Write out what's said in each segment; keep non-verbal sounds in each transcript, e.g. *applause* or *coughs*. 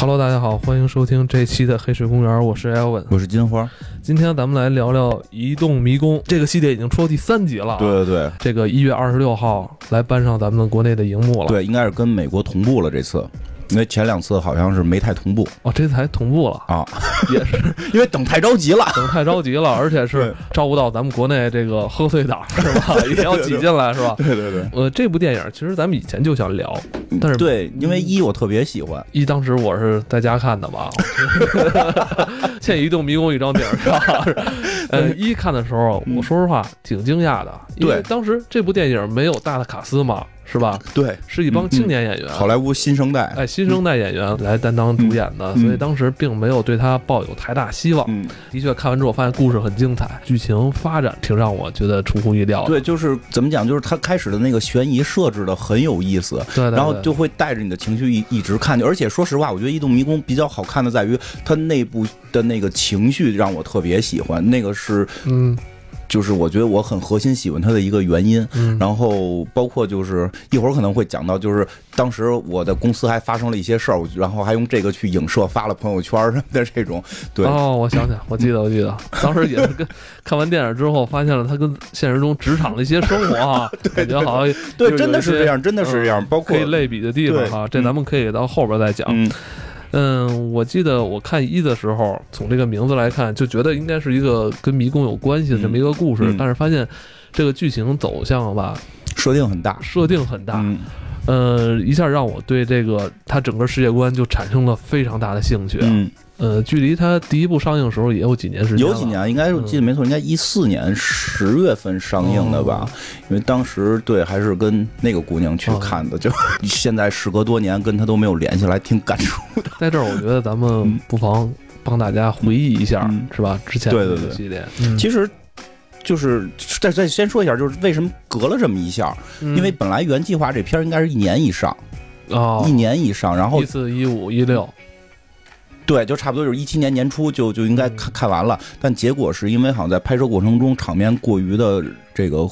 Hello，大家好，欢迎收听这期的《黑水公园》，我是 Elvin，我是金花。今天咱们来聊聊《移动迷宫》这个系列，已经出到第三集了。对对对，这个一月二十六号来搬上咱们国内的荧幕了。对，应该是跟美国同步了这次。因为前两次好像是没太同步哦，这次还同步了啊，*laughs* 也是因为等太着急了，等太着急了，而且是照顾到咱们国内这个贺岁档是吧？*laughs* 也要挤进来是吧？对对对。呃，这部电影其实咱们以前就想聊，但是对，因为一我特别喜欢一，当时我是在家看的吧，*laughs* 欠移动迷宫一张地儿是吧？呃，一看的时候，我说实话挺惊讶的，因为当时这部电影没有大的卡司嘛。是吧？对，是一帮青年演员，好莱坞新生代，哎，新生代演员来担当主演的，所以当时并没有对他抱有太大希望。嗯，的确，看完之后发现故事很精彩，剧情发展挺让我觉得出乎意料。对，就是怎么讲，就是他开始的那个悬疑设置的很有意思，对，然后就会带着你的情绪一一直看。而且说实话，我觉得《异动迷宫》比较好看的在于它内部的那个情绪让我特别喜欢，那个是嗯。就是我觉得我很核心喜欢他的一个原因，然后包括就是一会儿可能会讲到，就是当时我的公司还发生了一些事儿，然后还用这个去影射发了朋友圈什么的这种。对哦，我想想，我记得，我记得，当时也是跟看完电影之后，发现了他跟现实中职场的一些生活啊，*laughs* 感觉好像对，真的是这样，真的是这样，包括可以类比的地方哈，这咱们可以到后边再讲。嗯，我记得我看一的时候，从这个名字来看，就觉得应该是一个跟迷宫有关系的这么一个故事，但是发现这个剧情走向吧，设定很大，设定很大，呃，一下让我对这个它整个世界观就产生了非常大的兴趣。嗯。呃，距离它第一部上映的时候也有几年时间有几年，应该我记得没错，应该一四年十月份上映的吧？因为当时对还是跟那个姑娘去看的，就现在时隔多年跟她都没有联系，来挺感触的。*laughs* 在这儿，我觉得咱们不妨帮大家回忆一下，是吧？之前对对对系列，其实就是再再先说一下，就是为什么隔了这么一下？因为本来原计划这片应该是一年以上啊，一年以上，然后一四一五一六。对，就差不多就是一七年年初就就应该看看完了，但结果是因为好像在拍摄过程中场面过于的这个，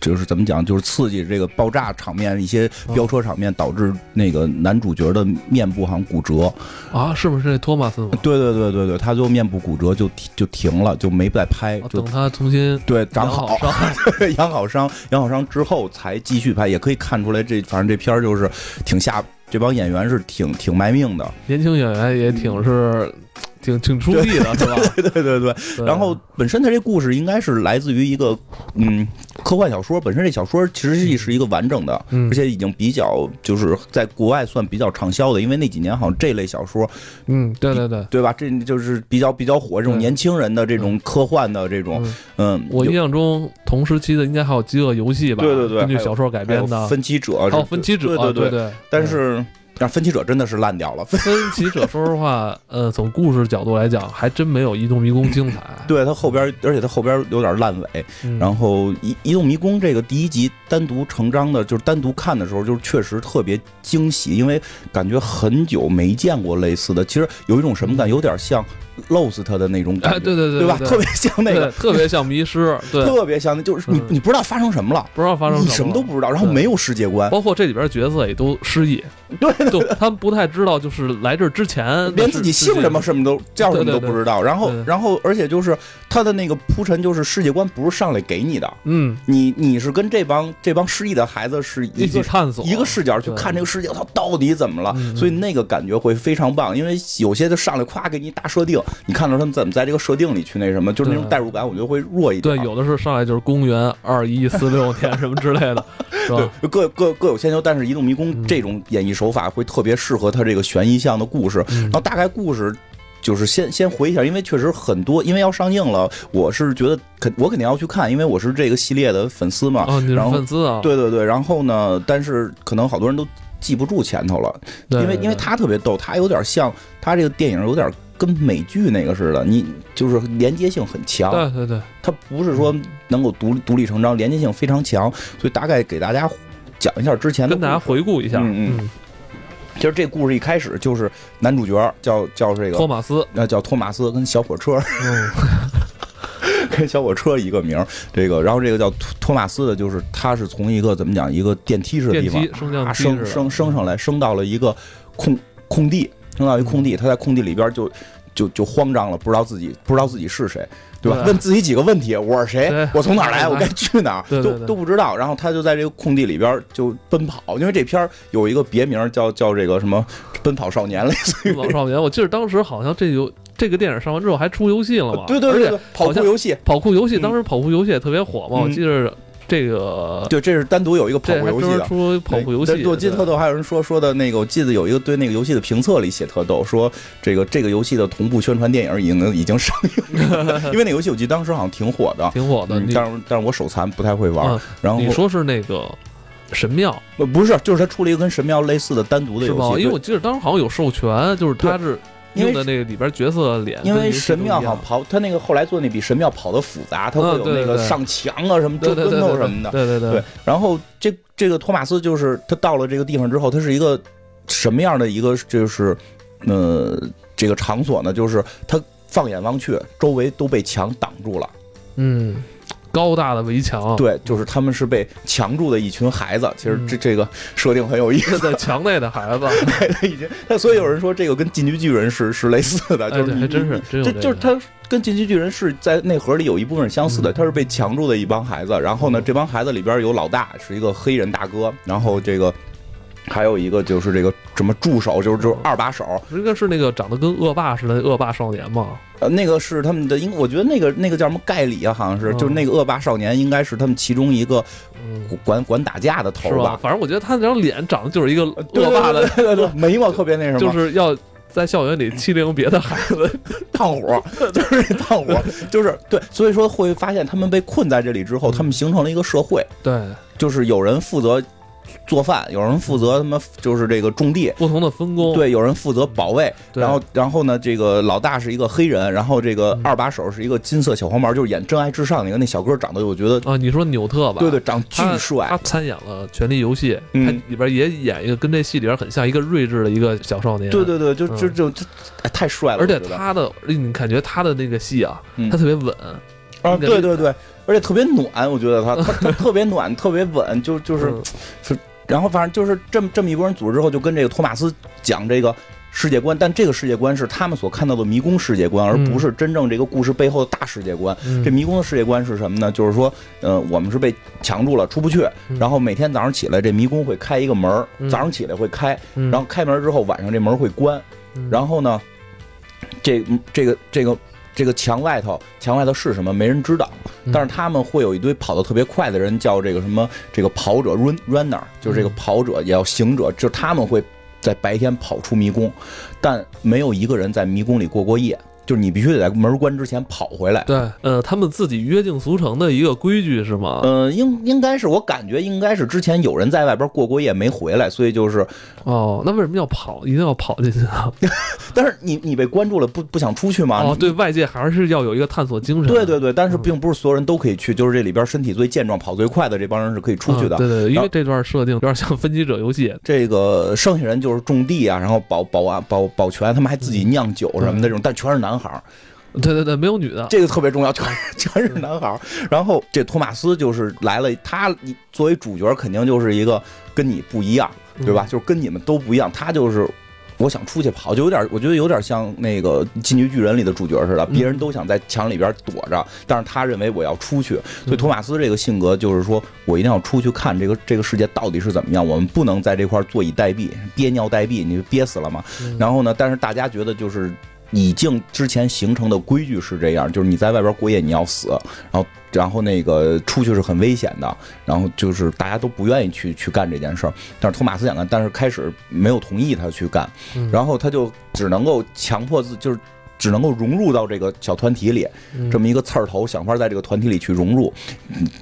就是怎么讲，就是刺激这个爆炸场面，一些飙车场面导致那个男主角的面部好像骨折啊，是不是那托马斯？对对对对对，他就面部骨折就就停了，就没再拍，就等他重新对长好 *laughs* 养好伤，养好伤之后才继续拍，也可以看出来这反正这片儿就是挺下。这帮演员是挺挺卖命的，年轻演员也挺是。挺挺出力的是吧？*laughs* 对对对对。然后本身它这故事应该是来自于一个嗯科幻小说，本身这小说其实是是一个完整的，而且已经比较就是在国外算比较畅销的，因为那几年好像这类小说，嗯，对对对，对吧？这就是比较比较火这种年轻人的这种科幻的这种，嗯，我印象中同时期的应该还有《饥饿游戏》吧？对对对，根据小说改编的《分歧者》，还有《分歧者》，对对对，但是。但分歧者真的是烂掉了。分歧者，说实话，呃，从故事角度来讲，还真没有移动迷宫精彩。*laughs* 对它后边，而且它后边有点烂尾。然后移移动迷宫这个第一集单独成章的，就是单独看的时候，就是确实特别惊喜，因为感觉很久没见过类似的。其实有一种什么感，有点像。Lost 的那种感觉，对对对，对吧？特别像那个，特别像迷失，*laughs* 对，特别像那，就是你你不知道发生什么了，不知道发生什么，你什么都不知道，然后没有世界观，包括这里边角色也都失忆，对，都他们不太知道，就是来这之前连自己姓什么什么都叫什么都不知道，然后然后而且就是他的那个铺陈，就是世界观不是上来给你的，嗯，你你是跟这帮这帮失忆的孩子是一起探索。一个视角去看这个世界，它到底怎么了？所以那个感觉会非常棒，因为有些就上来夸给你大设定，你看到他们。怎么在这个设定里去那什么，就是那种代入感，我觉得会弱一点。对，有的是上来就是公元二一四六年什么之类的，*laughs* 是吧？各各各有千秋，但是移动迷宫这种演绎手法会特别适合他这个悬疑向的故事。然后大概故事就是先先回一下，因为确实很多，因为要上映了，我是觉得肯我肯定要去看，因为我是这个系列的粉丝嘛。哦，你是粉丝啊？对对对，然后呢，但是可能好多人都记不住前头了，因为因为他特别逗，他有点像他这个电影有点。跟美剧那个似的，你就是连接性很强。对对对，它不是说能够独独立成章，连接性非常强。所以大概给大家讲一下之前的，跟大家回顾一下。嗯嗯。其实这故事一开始就是男主角叫叫这个托马斯，那叫托马斯，跟小火车，*laughs* 跟小火车一个名。这个，然后这个叫托托马斯的，就是他是从一个怎么讲，一个电梯式的地方升升升升上来，升到了一个空空地。扔到一空地，他在空地里边就就就慌张了，不知道自己不知道自己是谁。对吧？问自己几个问题：我是谁？我从哪儿来？我该去哪儿？都都不知道。然后他就在这个空地里边就奔跑，因为这片有一个别名叫叫这个什么“奔跑少年”类似于“奔跑少年”。我记得当时好像这有这个电影上完之后还出游戏了嘛？对对对，跑酷游戏，跑酷游戏，当时跑酷游戏也特别火嘛。我记得。这个对，这是单独有一个跑步游戏的。说跑步游戏，我记得特逗，还有人说说的那个，我记得有一个对那个游戏的评测里写特逗，说这个这个游戏的同步宣传电影已经已经上映了，*laughs* 因为那游戏我记得当时好像挺火的，挺火的。但是但是我手残不太会玩。然后你说是那个神庙？不是，就是他出了一个跟神庙类似的单独的游戏。因为我记得当时好像有授权，就是他是。因为那个里边角色脸，因为神庙好像跑，他那个后来做那比神庙跑的复杂，他会有那个上墙啊什么折跟头什么的。对对对。然后这这个托马斯就是他到了这个地方之后，他是一个什么样的一个就是呃这个场所呢？就是他放眼望去，周围都被墙挡住了。嗯。高大的围墙，对，就是他们是被墙住的一群孩子。其实这这个设定很有意思，*laughs* 在墙内的孩子，*laughs* 已经。他所以有人说这个跟进击巨人是是类似的，就是还真是，这就是他跟进击巨人是在内核里有一部分是相似的。他是被墙住的一帮孩子，然后呢，这帮孩子里边有老大是一个黑人大哥，然后这个。还有一个就是这个什么助手，就是就是二把手，应该是那个长得跟恶霸似的恶霸少年嘛？呃，那个是他们的，应我觉得那个那个叫什么盖里啊，好像是，就是那个恶霸少年，应该是他们其中一个管管打架的头吧？反正我觉得他那张脸长得就是一个恶霸的，眉毛 *laughs* 特别那什么，就是要在校园里欺凌别的孩子，*laughs* 胖虎，*laughs* 就是胖虎，就是对，所以说会发现他们被困在这里之后，他们形成了一个社会，对，就是有人负责。做饭，有人负责他妈就是这个种地，不同的分工。对，有人负责保卫，然后然后呢，这个老大是一个黑人，然后这个二把手是一个金色小黄毛，就是演《真爱至上》那个那小哥，长得我觉得啊，你说纽特吧？对对，长巨帅。他参演了《权力游戏》，他里边也演一个跟这戏里边很像一个睿智的一个小少年。对对对，就就就就太帅了。而且他的，你感觉他的那个戏啊，他特别稳啊，对对对，而且特别暖，我觉得他他他特别暖，*laughs* 特别稳，就就是是。然后反正就是这么这么一拨人组织之后，就跟这个托马斯讲这个世界观，但这个世界观是他们所看到的迷宫世界观，而不是真正这个故事背后的大世界观。这迷宫的世界观是什么呢？就是说，呃，我们是被强住了，出不去。然后每天早上起来，这迷宫会开一个门早上起来会开，然后开门之后，晚上这门会关。然后呢，这这个这个。这个墙外头，墙外头是什么？没人知道。但是他们会有一堆跑得特别快的人，叫这个什么？这个跑者 run runner，就是这个跑者也要行者，就是他们会在白天跑出迷宫，但没有一个人在迷宫里过过夜。就是你必须得在门关之前跑回来。对，呃，他们自己约定俗成的一个规矩是吗？呃，应应该是，我感觉应该是之前有人在外边过过夜没回来，所以就是，哦，那为什么要跑？一定要跑进去啊？*laughs* 但是你你被关住了，不不想出去吗？哦，对外界还是要有一个探索精神。对对对，但是并不是所有人都可以去，就是这里边身体最健壮、跑最快的这帮人是可以出去的。对对，因为这段设定有点像分级者游戏。这个剩下人就是种地啊，然后保保安保保全，他们还自己酿酒什么的这种，但全是男孩儿。对对对，没有女的，这个特别重要，全全是男孩儿。然后这托马斯就是来了，他作为主角肯定就是一个跟你不一样，对吧？就是跟你们都不一样。他就是我想出去跑，就有点，我觉得有点像那个《进击巨人》里的主角似的，别人都想在墙里边躲着，但是他认为我要出去。所以托马斯这个性格就是说我一定要出去看这个这个世界到底是怎么样，我们不能在这块坐以待毙，憋尿待毙，你就憋死了嘛。然后呢，但是大家觉得就是。已经之前形成的规矩是这样，就是你在外边过夜你要死，然后然后那个出去是很危险的，然后就是大家都不愿意去去干这件事儿，但是托马斯想干，但是开始没有同意他去干，然后他就只能够强迫自就是。只能够融入到这个小团体里，这么一个刺儿头，想法在这个团体里去融入，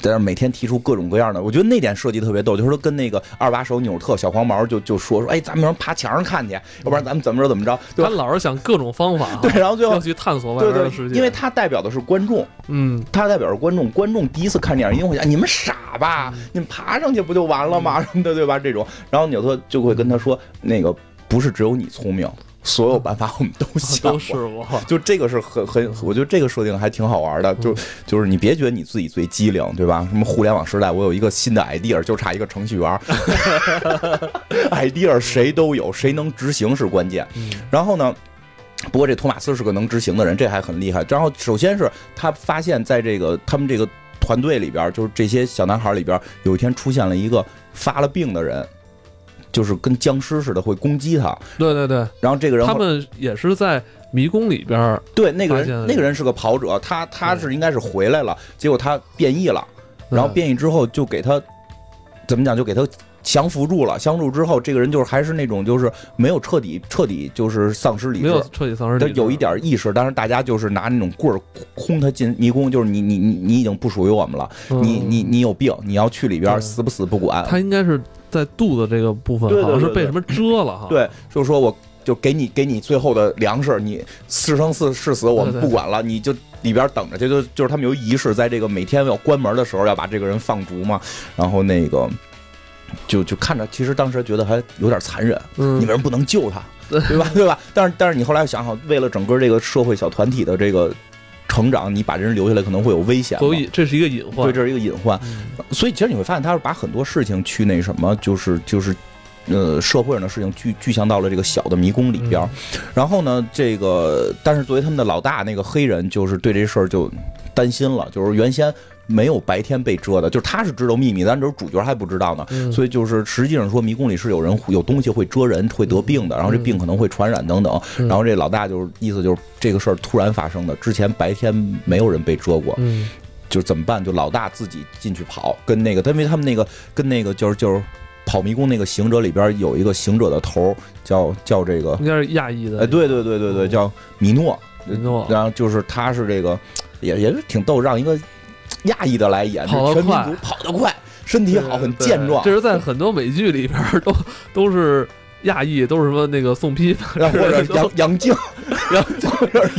但是每天提出各种各样的，我觉得那点设计特别逗，就是说跟那个二把手纽特小黄毛就就说说，哎，咱们爬墙上看去，要不然咱们怎么着怎么着，他老是想各种方法，*laughs* 对，然后最后要去探索外边的世界，因为他代表的是观众，嗯，他代表着观众，观众第一次看电影，因为会想你们傻吧，你们爬上去不就完了吗？*laughs* 什么的，对吧？这种，然后纽特就会跟他说，那个不是只有你聪明。所有办法我们都想过，*laughs* 就这个是很很，我觉得这个设定还挺好玩的。就就是你别觉得你自己最机灵，对吧？什么互联网时代，我有一个新的 idea，就差一个程序员。*laughs* *laughs* idea 谁都有，谁能执行是关键。然后呢，不过这托马斯是个能执行的人，这还很厉害。然后首先是他发现，在这个他们这个团队里边，就是这些小男孩里边，有一天出现了一个发了病的人。就是跟僵尸似的会攻击他，对对对。然后这个人他们也是在迷宫里边对，那个人那个人是个跑者，他他是应该是回来了，结果他变异了，然后变异之后就给他怎么讲，就给他降服住了。降服之后，这个人就是还是那种就是没有彻底彻底就是丧失理智，没有彻底丧失理智，有一点意识，但是大家就是拿那种棍儿轰他进迷宫，就是你你你你已经不属于我们了，你你你有病，你要去里边死不死不管。他应该是。在肚子这个部分，好像是被什么遮了哈。对，就是说我就给你给你最后的粮食，你是生是是死我们不管了，你就里边等着去。就就是他们有仪式，在这个每天要关门的时候要把这个人放逐嘛。然后那个就就看着，其实当时觉得还有点残忍。嗯，你为什么不能救他？对吧？对吧？但是但是你后来想想，为了整个这个社会小团体的这个。成长，你把人留下来可能会有危险，所以这是一个隐患。对，这是一个隐患。所以其实你会发现，他是把很多事情去那什么，就是就是，呃，社会上的事情具具象到了这个小的迷宫里边。然后呢，这个但是作为他们的老大，那个黑人就是对这事儿就担心了，就是原先。没有白天被遮的，就是他是知道秘密，但是主角还不知道呢。所以就是实际上说，迷宫里是有人有东西会遮人，会得病的，然后这病可能会传染等等。然后这老大就是意思就是这个事儿突然发生的，之前白天没有人被遮过，就怎么办？就老大自己进去跑，跟那个因为他们那个跟那个就是就是跑迷宫那个行者里边有一个行者的头叫叫这个应该是亚裔的，哎，对对对对对，叫米诺，米诺。然后就是他是这个也也是挺逗，让一个。亚裔的来演，全民族跑得快，身体好，很健壮。这是在很多美剧里边都都是亚裔，都是什么那个宋批 *laughs* 或者杨杨静，杨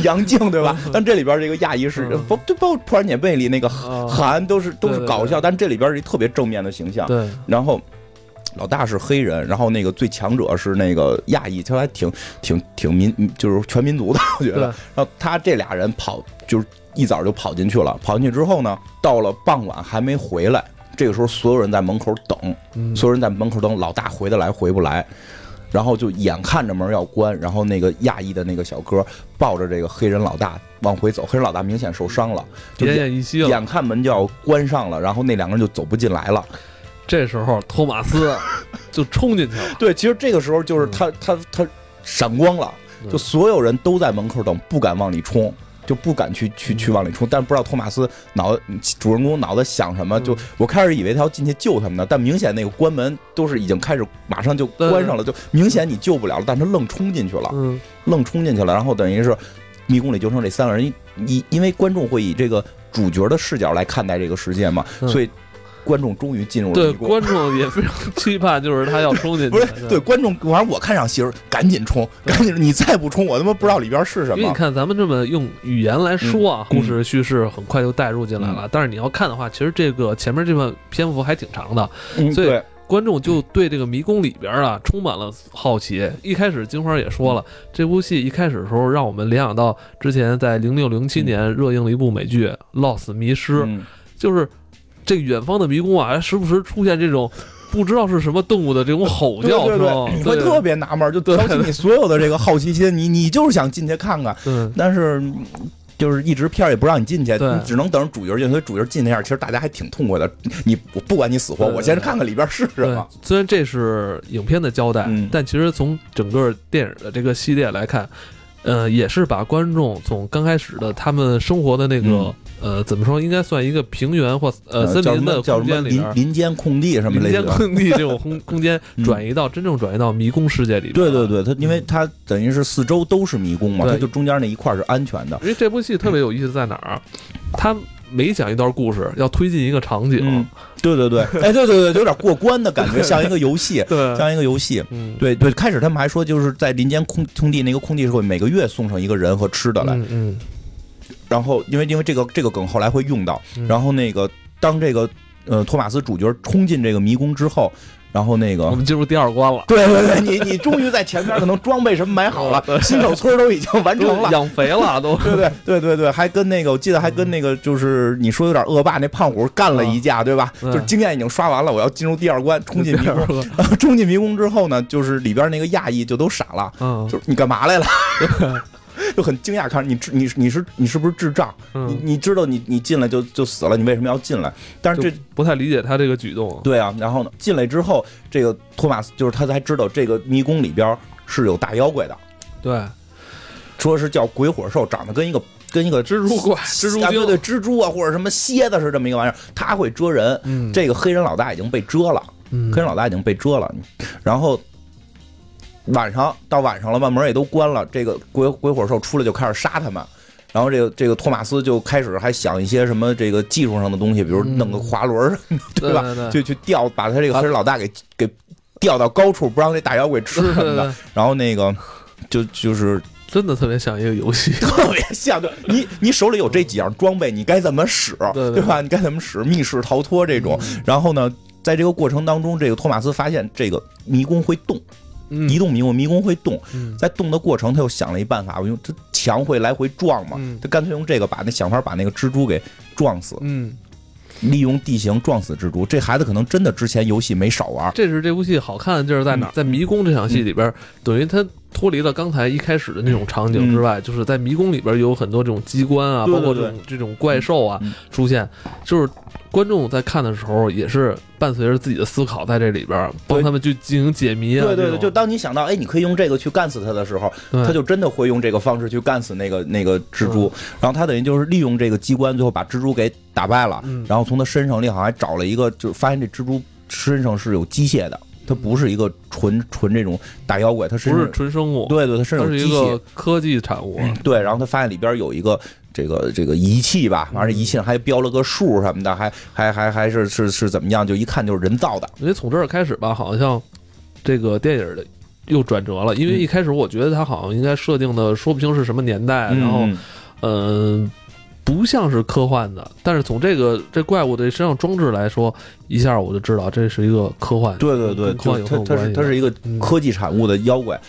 *laughs* 杨静对吧？但这里边这个亚裔是不就包括《破案姐妹》里那个韩都是都是搞笑，但这里边是一特别正面的形象。对，然后老大是黑人，然后那个最强者是那个亚裔，他还挺挺挺民，就是全民族的，我觉得。然后他这俩人跑就是。一早就跑进去了，跑进去之后呢，到了傍晚还没回来。这个时候，所有人在门口等，所有人在门口等老大回得来回不来，然后就眼看着门要关，然后那个亚裔的那个小哥抱着这个黑人老大往回走，黑人老大明显受伤了，奄奄一息了，眼看门就要关上了，然后那两个人就走不进来了。这时候，托马斯就冲进去了。*laughs* 对，其实这个时候就是他他他闪光了，就所有人都在门口等，不敢往里冲。就不敢去去去往里冲，但不知道托马斯脑主人公脑子想什么。就我开始以为他要进去救他们呢，但明显那个关门都是已经开始马上就关上了，就明显你救不了了。但他愣冲进去了，愣冲进去了，然后等于是迷宫里就剩这三个人。因因为观众会以这个主角的视角来看待这个世界嘛，所以。观众终于进入了对观众也非常期盼，就是他要冲进去。不是对观众，反正我看上戏儿，赶紧冲，赶紧！你再不冲，我他妈不知道里边是什么。因为你看咱们这么用语言来说啊，故事叙事很快就带入进来了。但是你要看的话，其实这个前面这段篇幅还挺长的，所以观众就对这个迷宫里边啊充满了好奇。一开始金花也说了，这部戏一开始的时候让我们联想到之前在零六零七年热映了一部美剧《Lost 迷失》，就是。这个远方的迷宫啊，还时不时出现这种不知道是什么动物的这种吼叫声，你会特别纳闷，就挑起你所有的这个好奇心。你你就是想进去看看，但是就是一直片儿也不让你进去，你只能等着主角进。所以主角进那样，其实大家还挺痛快的。你我不管你死活，我先看看里边是什么。虽然这是影片的交代，但其实从整个电影的这个系列来看，呃，也是把观众从刚开始的他们生活的那个。呃，怎么说？应该算一个平原或呃森林的空间里林，林间空地什么林间空地这种空空间 *laughs* 转移到真正转移到迷宫世界里边。对对对，它因为它等于是四周都是迷宫嘛，它就中间那一块是安全的。因为这部戏特别有意思在哪儿？它每讲一段故事要推进一个场景。对对对，*laughs* 哎，对对对，有点过关的感觉，像一个游戏，对像一个游戏。对对，开始他们还说就是在林间空空地那个空地是会每个月送上一个人和吃的来。嗯。然后，因为因为这个这个梗后来会用到。然后那个当这个呃托马斯主角冲进这个迷宫之后，然后那个我们进入第二关了。*laughs* 对对对，你你终于在前面可能装备什么买好了，*laughs* 新手村都已经完成了，养肥了都。*laughs* 对对对对对，还跟那个我记得还跟那个就是你说有点恶霸那胖虎干了一架，对吧？就是经验已经刷完了，我要进入第二关，冲进迷宫。冲进迷宫之后呢，就是里边那个亚裔就都傻了，就是你干嘛来了？就很惊讶，看你你你是你是不是智障？你你知道你你进来就就死了，你为什么要进来？但是这不太理解他这个举动。对啊，然后呢，进来之后，这个托马斯就是他才知道这个迷宫里边是有大妖怪的。对，说是叫鬼火兽，长得跟一个跟一个蜘蛛怪、蜘蛛对对蜘蛛啊，或者什么蝎子是这么一个玩意儿，他会蛰人。这个黑人老大已经被蛰了，黑人老大已经被蛰了，然后。晚上到晚上了吧，门也都关了。这个鬼鬼火兽出来就开始杀他们，然后这个这个托马斯就开始还想一些什么这个技术上的东西，比如弄个滑轮，*laughs* 对吧？就去吊，把他这个黑人老大给给吊到高处，不让这大妖怪吃什么的。然后那个就就是真的特别像一个游戏，*laughs* 特别像。对，你你手里有这几样装备，你该怎么使，对吧？你该怎么使密室逃脱这种。然后呢，在这个过程当中，这个托马斯发现这个迷宫会动。移动迷宫，迷宫会动，在动的过程，他又想了一办法，我用这墙会来回撞嘛，他干脆用这个把那想法把那个蜘蛛给撞死，嗯，利用地形撞死蜘蛛。这孩子可能真的之前游戏没少玩。这是这部戏好看的地儿在哪？在迷宫这场戏里边，等于他脱离了刚才一开始的那种场景之外，就是在迷宫里边有很多这种机关啊，包括这种这种怪兽啊出现，就是。观众在看的时候，也是伴随着自己的思考，在这里边帮他们去进行解谜啊。对对对，就当你想到，哎，你可以用这个去干死他的时候，他就真的会用这个方式去干死那个那个蜘蛛。然后他等于就是利用这个机关，最后把蜘蛛给打败了。然后从他身上，里好像还找了一个，就发现这蜘蛛身上是有机械的，它不是一个纯纯这种大妖怪，它不是纯生物。对对，它身上有机械科技产物。对，然后他发现里边有一个。这个这个仪器吧，完了仪器上还标了个数什么的，还还还还是是是怎么样？就一看就是人造的。因为从这儿开始吧，好像这个电影的又转折了。因为一开始我觉得它好像应该设定的说不清是什么年代，然后嗯，不像是科幻的。但是从这个这怪物的身上装置来说，一下我就知道这是一个科幻。对对对，科幻有它是它是一个科技产物的妖怪。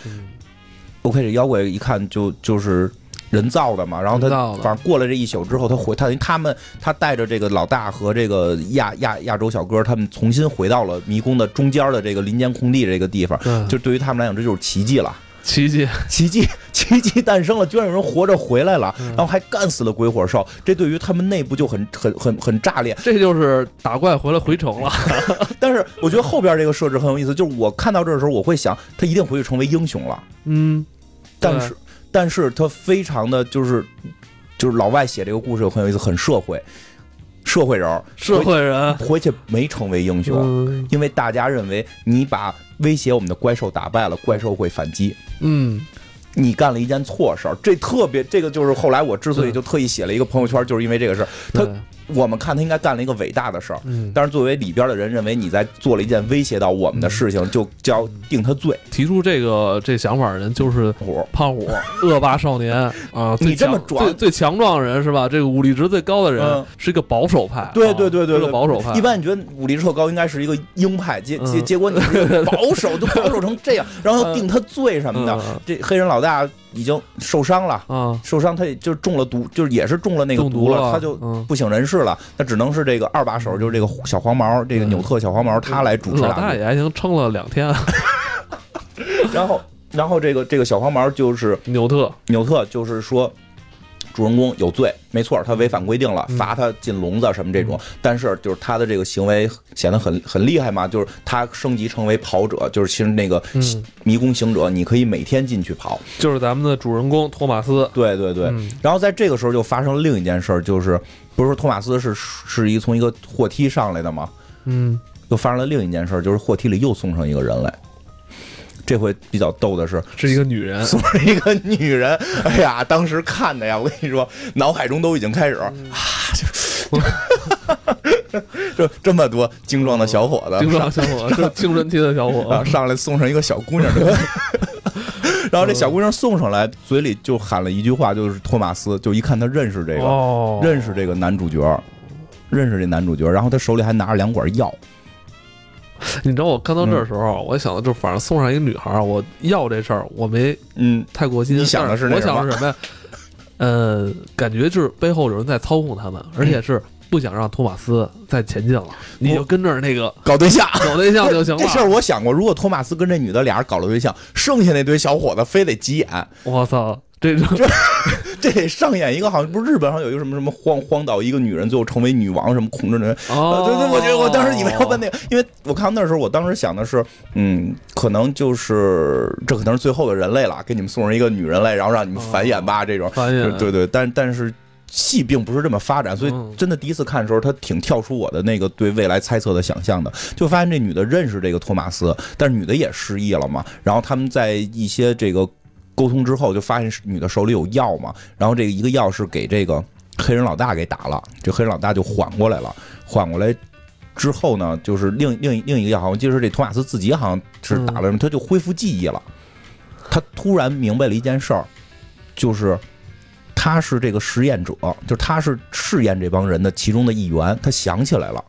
OK，这妖怪一看就就是。人造的嘛，然后他反正过了这一宿之后，他回他他们他带着这个老大和这个亚亚亚洲小哥，他们重新回到了迷宫的中间的这个林间空地这个地方，就对于他们来讲，这就是奇迹了，奇迹，奇迹，*laughs* 奇迹诞生了，居然有人活着回来了，然后还干死了鬼火兽，这对于他们内部就很很很很炸裂，这就是打怪回来回城了。*laughs* 但是我觉得后边这个设置很有意思，就是我看到这的时候，我会想他一定回去成为英雄了，嗯，但是。但是他非常的就是，就是老外写这个故事很有意思，很社会，社会人，社会人。回去没成为英雄，因为大家认为你把威胁我们的怪兽打败了，怪兽会反击。嗯，你干了一件错事儿，这特别，这个就是后来我之所以就特意写了一个朋友圈，就是因为这个事儿。他。我们看他应该干了一个伟大的事儿，但是作为里边的人认为你在做了一件威胁到我们的事情，就就要定他罪。提出这个这想法的人就是虎胖虎，*laughs* 恶霸少年啊！*laughs* 你这么最最强壮的人是吧？这个武力值最高的人是一个保守派，对对对对，是个保守派。一般你觉得武力值特高应该是一个鹰派，结结结果你保守就保守成这样，*laughs* 然后定他罪什么的。这黑人老大。已经受伤了啊！受伤，他也就中了毒，就是也是中了那个毒了，他就不省人事了。他只能是这个二把手，就是这个小黄毛，这个纽特小黄毛，他来主持。老大也还行，撑了两天。*laughs* 然后，然后这个这个小黄毛就是纽特，纽特就是说。主人公有罪，没错，他违反规定了，罚他进笼子什么这种。但是就是他的这个行为显得很很厉害嘛，就是他升级成为跑者，就是其实那个迷宫行者，你可以每天进去跑。就是咱们的主人公托马斯。对对对。然后在这个时候就发生了另一件事，就是不是说托马斯是是一从一个货梯上来的吗？嗯。又发生了另一件事，就是货梯里又送上一个人来。这回比较逗的是，是一个女人，*laughs* 送了一个女人。哎呀，当时看的呀，我跟你说，脑海中都已经开始啊，就 *laughs* *laughs* 就这么多精壮的小伙子，精壮小伙子，青春期的小伙子，上来送上一个小姑娘，然后这小姑娘送上来，嘴里就喊了一句话，就是托马斯，就一看他认识这个，认识这个男主角，认识这男主角，然后他手里还拿着两管药。*laughs* 你知道我看到这儿的时候，我想的就反正送上一个女孩，我要这事儿我没嗯太过心。你想的是我想的是什么呀？呃，感觉就是背后有人在操控他们，而且是。不想让托马斯再前进了，你就跟着那个搞对象，搞对象就行了。*laughs* 这事儿我想过，如果托马斯跟这女的俩人搞了对象，剩下那堆小伙子非得急眼。我操，这这 *laughs* 这得上演一个，好像不是日本上有一个什么什么荒荒岛，一个女人最后成为女王，什么控制人。哦，对对，我觉得我当时以为要问那个，因为我看那时候，我当时想的是，嗯，可能就是这可能是最后的人类了，给你们送上一个女人类，然后让你们繁衍吧，这种繁衍。对对，但但是。戏并不是这么发展，所以真的第一次看的时候，他挺跳出我的那个对未来猜测的想象的。就发现这女的认识这个托马斯，但是女的也失忆了嘛。然后他们在一些这个沟通之后，就发现女的手里有药嘛。然后这个一个药是给这个黑人老大给打了，这黑人老大就缓过来了。缓过来之后呢，就是另另另一个药，好像就是这托马斯自己好像是打了，他就恢复记忆了。他突然明白了一件事儿，就是。他是这个实验者，就是他是试验这帮人的其中的一员。他想起来了，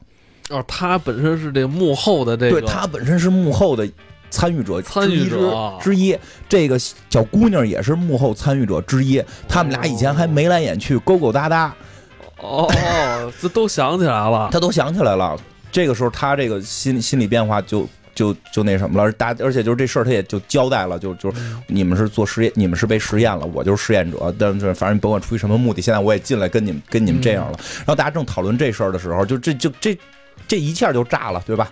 哦，他本身是这个幕后的这个，对他本身是幕后的参与者参与者之一。这个小姑娘也是幕后参与者之一。他们俩以前还眉来眼去，勾勾搭搭。哦，这都想起来了，*laughs* 他都想起来了。这个时候，他这个心心理变化就。就就那什么了，大而且就是这事儿，他也就交代了，就就你们是做实验，你们是被实验了，我就是实验者，但是反正甭管出于什么目的，现在我也进来跟你们跟你们这样了。然后大家正讨论这事儿的时候，就这就这这一下就炸了，对吧？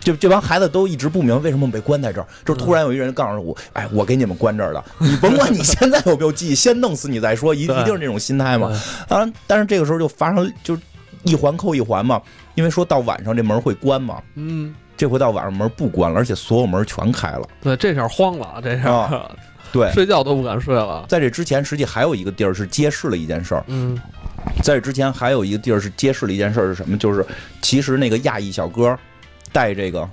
就这帮孩子都一直不明白为什么被关在这儿，就突然有一人告诉我，哎，我给你们关这儿的，你甭管你现在有没有记忆，先弄死你再说，一一定是这种心态嘛。啊，但是这个时候就发生就一环扣一环嘛，因为说到晚上这门会关嘛，嗯。这回到晚上门不关了，而且所有门全开了。对，这下慌了，这下，对，睡觉都不敢睡了。在这之前，实际还有一个地儿是揭示了一件事儿。嗯，在这之前还有一个地儿是揭示了一件事儿是什么？就是其实那个亚裔小哥带这个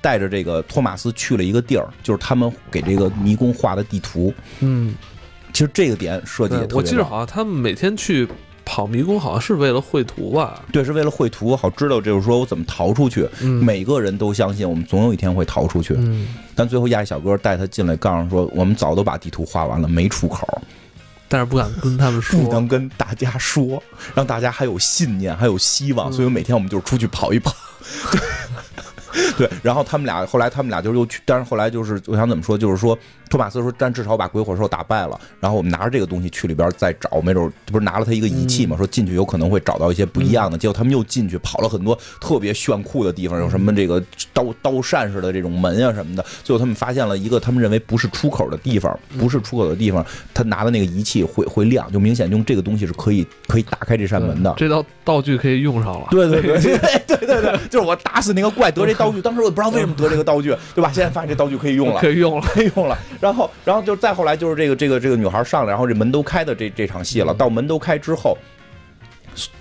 带着这个托马斯去了一个地儿，就是他们给这个迷宫画的地图。嗯，其实这个点设计也特别。我记得好像他们每天去。跑迷宫好像是为了绘图吧？对，是为了绘图，好知道就是说我怎么逃出去。每个人都相信我们总有一天会逃出去。嗯，但最后亚裔小哥带他进来，告诉说我们早都把地图画完了，没出口，但是不敢跟他们说，不能跟大家说，让大家还有信念，还有希望。所以每天我们就是出去跑一跑。*laughs* *laughs* 对，然后他们俩后来他们俩就又去，但是后来就是我想怎么说，就是说托马斯说，但至少把鬼火兽打败了。然后我们拿着这个东西去里边再找，没准不是拿了他一个仪器嘛，说进去有可能会找到一些不一样的。结果他们又进去跑了很多特别炫酷的地方，有什么这个刀刀扇似的这种门啊什么的。最后他们发现了一个他们认为不是出口的地方，不是出口的地方，他拿的那个仪器会会亮，就明显用这个东西是可以可以打开这扇门的。这道道具可以用上了。对对对对对对对，就是我打死那个怪得这道具，当时我也不知道为什么得这个道具，*laughs* 对吧？现在发现这道具可以用了，可以用了，可以用了。然后，然后就再后来就是这个这个这个女孩上来，然后这门都开的这这场戏了。到门都开之后，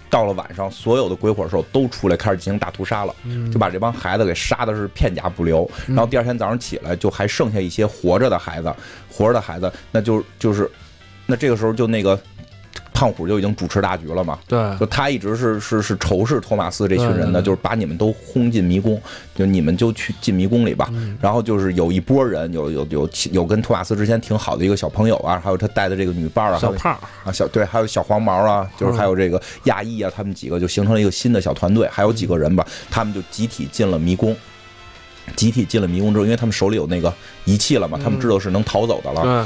到了晚上，所有的鬼火兽都出来开始进行大屠杀了，就把这帮孩子给杀的是片甲不留。然后第二天早上起来，就还剩下一些活着的孩子，活着的孩子，那就就是，那这个时候就那个。胖虎就已经主持大局了嘛？对，就他一直是是是仇视托马斯这群人的，就是把你们都轰进迷宫，就你们就去进迷宫里吧。然后就是有一波人，有有有有跟托马斯之前挺好的一个小朋友啊，还有他带的这个女伴啊，小胖啊，小对，还有小黄毛啊，就是还有这个亚裔啊，他们几个就形成了一个新的小团队，还有几个人吧，他们就集体进了迷宫，集体进了迷宫之后，因为他们手里有那个仪器了嘛，他们知道是能逃走的了。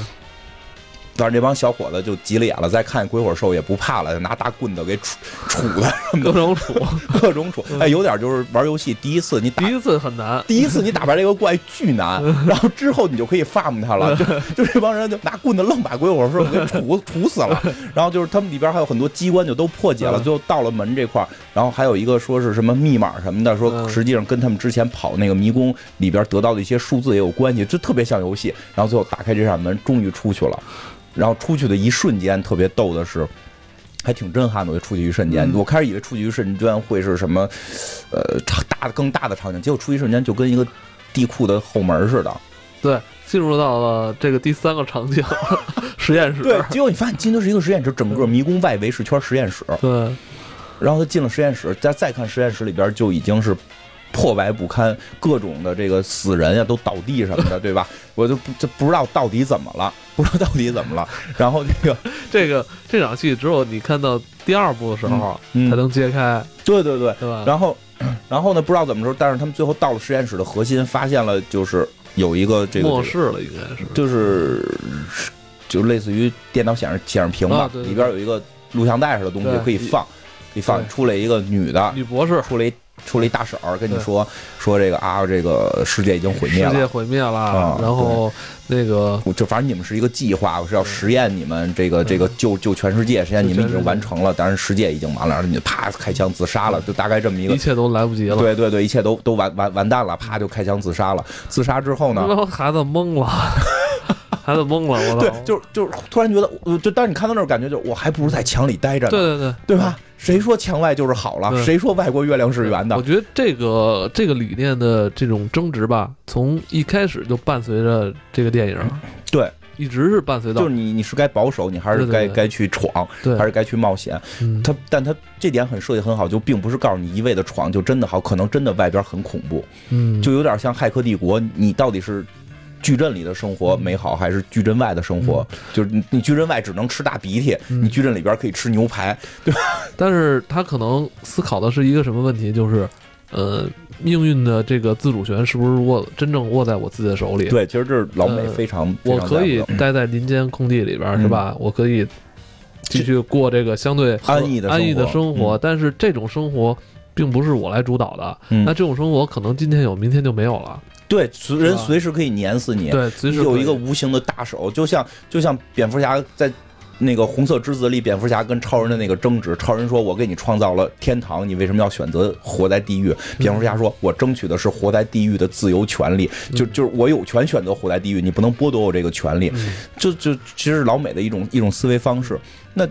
但是这帮小伙子就急了眼了，再看鬼火兽也不怕了，拿大棍子给杵杵的，各种杵，*laughs* 各种杵。哎，有点就是玩游戏，第一次你第一次很难，第一次你打败这个怪巨难，然后之后你就可以 farm 他了。就就这帮人就拿棍子愣把鬼火兽给杵杵死了。然后就是他们里边还有很多机关就都破解了，最后到了门这块然后还有一个说是什么密码什么的，说实际上跟他们之前跑那个迷宫里边得到的一些数字也有关系，就特别像游戏。然后最后打开这扇门，终于出去了。然后出去的一瞬间，特别逗的是，还挺震撼的。我就出去一瞬间，我开始以为出去一瞬间会是什么，呃，大的更大的场景，结果出一瞬间就跟一个地库的后门似的。对，进入到了这个第三个场景，实验室。对，结果你发现进的是一个实验室，整个迷宫外围是圈实验室。对，然后他进了实验室，再再看实验室里边就已经是破败不堪，各种的这个死人呀都倒地什么的，*laughs* 对吧？我就不就不知道到底怎么了，不知道到底怎么了。然后这个 *laughs* 这个这场戏只有你看到第二部的时候才能揭开，对对对，对吧？然后 *clears throat* 然后呢，不知道怎么说，但是他们最后到了实验室的核心，发现了就是有一个这个末世了，应该是就是就类似于电脑显示显示屏吧，里边有一个录像带似的东西可以放，可以放出来一个女的女博士，出来。出了一大婶儿跟你说说这个啊，这个世界已经毁灭了，世界毁灭了。然后那个就反正你们是一个计划，我是要实验你们这个这个救救全世界，实验你们已经完成了，但是世界已经完了，然后你就啪开枪自杀了，就大概这么一个，一切都来不及了。对对对，一切都都完完完蛋了，啪就开枪自杀了。自杀之后呢，孩子懵了。*laughs* 孩子懵了，我操！对，就是就是突然觉得，就当你看到那儿，感觉就我还不如在墙里待着呢。对对对，对吧？谁说墙外就是好了？谁说外国月亮是圆的？我觉得这个这个理念的这种争执吧，从一开始就伴随着这个电影，对，一直是伴随到。就是你你是该保守，你还是该该去闯，还是该去冒险？他但他这点很设计很好，就并不是告诉你一味的闯就真的好，可能真的外边很恐怖。嗯，就有点像《骇客帝国》，你到底是？矩阵里的生活美好，还是矩阵外的生活？就是你，你矩阵外只能吃大鼻涕，你矩阵里边可以吃牛排，对吧？*laughs* 但是他可能思考的是一个什么问题？就是，呃，命运的这个自主权是不是握真正握在我自己的手里？对，其实这是老美非常，我可以待在林间空地里边，是吧？我可以继续过这个相对安逸的安逸的生活，但是这种生活并不是我来主导的。那这种生活可能今天有，明天就没有了。对，随人随时可以碾死你。对，有一个无形的大手，就像就像蝙蝠侠在那个红色之子里，蝙蝠侠跟超人的那个争执。超人说：“我给你创造了天堂，你为什么要选择活在地狱？”蝙蝠侠说：“我争取的是活在地狱的自由权利，就就是我有权选择活在地狱，你不能剥夺我这个权利。”就就其实老美的一种一种思维方式。那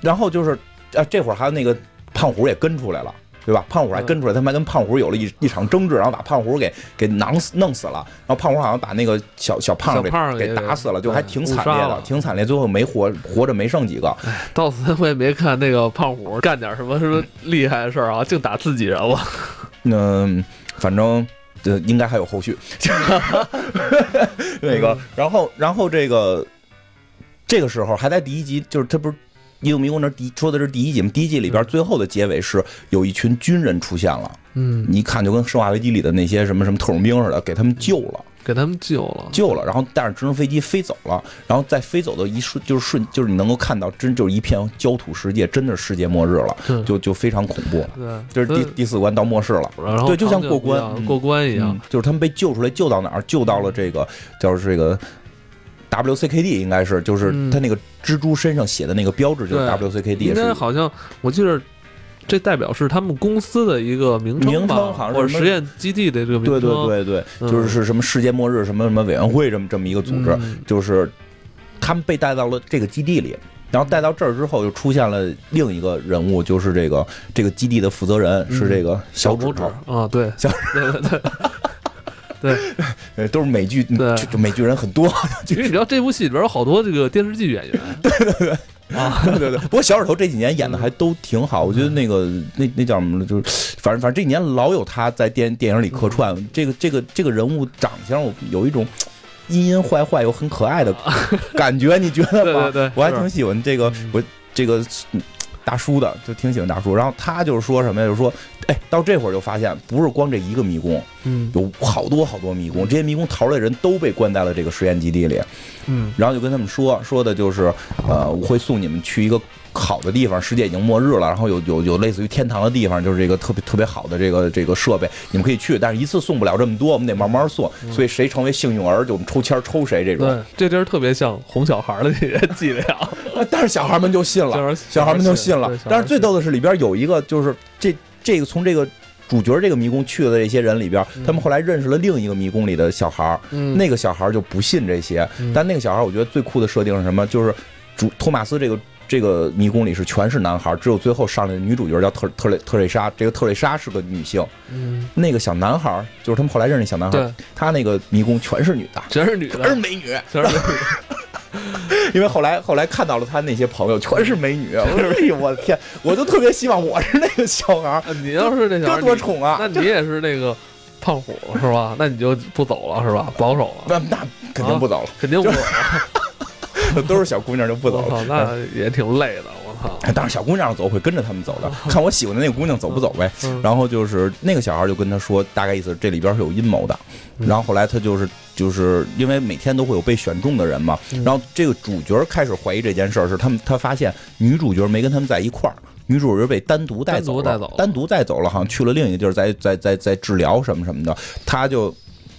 然后就是啊，这会儿还有那个胖虎也跟出来了。对吧？胖虎还跟出来，他们还跟胖虎有了一一场争执，然后把胖虎给给囊死弄死了。然后胖虎好像把那个小小胖给给打死了，就还挺惨烈的，挺惨烈。最后没活活着没剩几个。到此我也没看那个胖虎干点什么什么厉害的事儿啊，净打自己人了。嗯，反正这应该还有后续。*laughs* 那个，然后然后这个这个时候还在第一集，就是他不是。《英雄迷宫》那第说的是第一季嘛？第一季里边最后的结尾是有一群军人出现了，嗯，你一看就跟《生化危机》里的那些什么什么特种兵似的，给他们救了，给他们救了，救了，然后带着直升飞机飞走了，然后在飞走的一瞬，就是瞬，就是你能够看到，真就是一片焦土世界，真的世界末日了，就就非常恐怖。对，这是第第四关到末世了，然后对，就像过关过关一样，就是他们被救出来，救到哪儿？救到了这个叫这个。WCKD 应该是，就是他那个蜘蛛身上写的那个标志，就是 WCKD。应该好像我记得，这代表是他们公司的一个名称吧，或者实验基地的这个名称。对对对对，就是是什么世界末日什么什么委员会这么这么一个组织，就是他们被带到了这个基地里，然后带到这儿之后，又出现了另一个人物，就是这个这个基地的负责人是这个小指啊，对，小对对对。对，*laughs* 都是美剧，对，就美剧人很多。*laughs* 因为你知道这部戏里边有好多这个电视剧演员，*laughs* 对对对，啊，对对对。不过小指头这几年演的还都挺好，我觉得那个那那叫什么，就是反正反正这几年老有他在电电影里客串。这个这个这个人物长相我有一种阴阴坏坏又很可爱的感觉，你觉得吗？对对对，我还挺喜欢这个我这个。大叔的就挺喜欢大叔，然后他就是说什么呀？就是说，哎，到这会儿就发现不是光这一个迷宫，嗯，有好多好多迷宫，这些迷宫逃出来的人都被关在了这个实验基地里，嗯，然后就跟他们说说的就是，呃，我会送你们去一个。好的地方，世界已经末日了，然后有有有类似于天堂的地方，就是这个特别特别好的这个这个设备，你们可以去，但是一次送不了这么多，我们得慢慢送，所以谁成为幸运儿，就我们抽签抽谁这种。对，这地儿特别像哄小孩的这些伎俩，但是小孩们就信了，小孩们就信了。但是最逗的是里边有一个，就是这这个从这个主角这个迷宫去的这些人里边，他们后来认识了另一个迷宫里的小孩那个小孩就不信这些，但那个小孩我觉得最酷的设定是什么？就是主托马斯这个。这个迷宫里是全是男孩，只有最后上来的女主角叫特特蕾特蕾莎。这个特蕾莎是个女性，嗯，那个小男孩就是他们后来认识小男孩，他那个迷宫全是女的，全是女的，全是美女，全是美女。*laughs* 因为后来后来看到了他那些朋友全是美女，我说哎呦我的天，我就特别希望我是那个小孩 *laughs* 你要是那小孩多宠啊，那你也是那个胖虎是吧？那你就不走了是吧？保守了，那那肯定不走了，肯定不走了，*laughs* 都是小姑娘就不走了，那也挺累的。但是小姑娘走会跟着他们走的，看我喜欢的那个姑娘走不走呗。然后就是那个小孩就跟他说，大概意思这里边是有阴谋的。然后后来他就是就是因为每天都会有被选中的人嘛，然后这个主角开始怀疑这件事儿，是他们他发现女主角没跟他们在一块儿，女主角被单独带走了，单独带走了，好像去了另一个地儿，在在在在治疗什么什么的，他就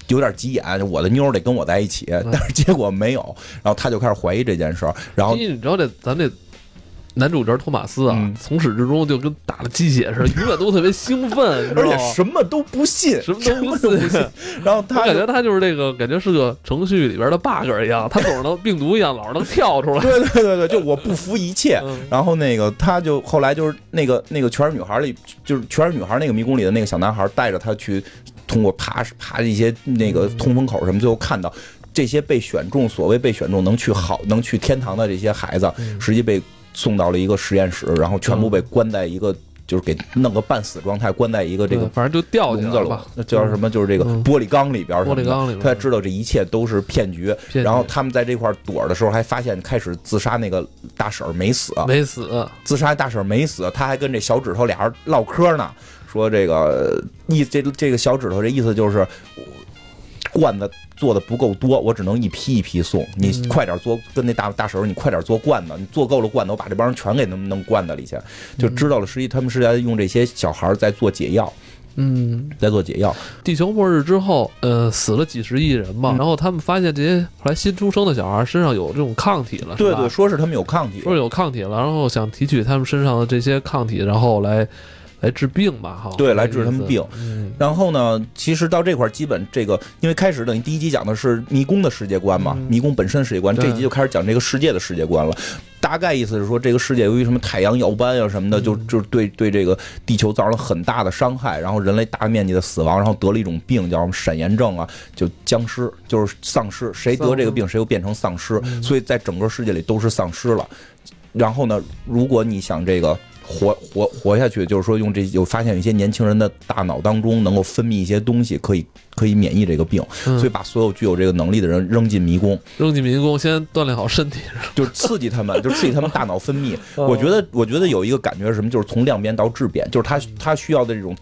有点急眼，我的妞得跟我在一起，但是结果没有，然后他就开始怀疑这件事儿。然后你知道这咱这。男主角托马斯啊，从始至终就跟打了鸡血似的，*laughs* 永远都特别兴奋，而且什么都不信，什么都不信。*laughs* 然后他感觉他就是这个，感觉是个程序里边的 bug 一样，他总是能病毒一样，老是能跳出来。对对对对，就我不服一切。然后那个他就后来就是那个那个全是女孩里，就是全是女孩那个迷宫里的那个小男孩带着他去通过爬爬一些那个通风口什么，最后看到这些被选中，所谓被选中能去好能去天堂的这些孩子，实际被。送到了一个实验室，然后全部被关在一个，就是给弄个半死状态，关在一个这个，反正就掉进去了。那叫什么？就是这个玻璃缸里边。玻璃缸里边，他知道这一切都是骗局。然后他们在这块躲的时候，还发现开始自杀那个大婶没死，没死。自杀大婶没死，他还跟这小指头俩人唠嗑呢，说这个意这这个小指头这意思就是。罐子做的不够多，我只能一批一批送。你快点做，跟那大大婶你快点做罐子。你做够了罐子，我把这帮人全给弄弄罐子里去。就知道了，实际他们是在用这些小孩在做解药。嗯，在做解药。地球末日之后，呃，死了几十亿人嘛，然后他们发现这些后来新出生的小孩身上有这种抗体了，对对，说是他们有抗体，说有抗体了，然后想提取他们身上的这些抗体，然后来。来治病吧，哈，对，来治他们病。然后呢，其实到这块儿，基本这个，因为开始等于第一集讲的是迷宫的世界观嘛，迷宫本身世界观，这集就开始讲这个世界的世界观了。大概意思是说，这个世界由于什么太阳耀斑啊什么的，就就对对这个地球造成了很大的伤害，然后人类大面积的死亡，然后得了一种病叫什么闪炎症啊，就僵尸，就是丧尸，谁得这个病谁又变成丧尸，所以在整个世界里都是丧尸了。然后呢，如果你想这个。活活活下去，就是说用这有发现，有一些年轻人的大脑当中能够分泌一些东西，可以可以免疫这个病，所以把所有具有这个能力的人扔进迷宫，扔进迷宫，先锻炼好身体，就是刺激他们，*laughs* 就刺激他们大脑分泌。我觉得，我觉得有一个感觉是什么，就是从量变到质变，就是他他需要的这种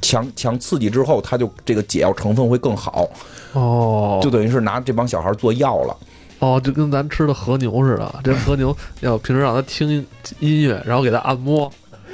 强强刺激之后，他就这个解药成分会更好。哦，就等于是拿这帮小孩做药了。哦，就跟咱吃的和牛似的，这和牛 *laughs* 要平时让它听音乐，然后给它按摩。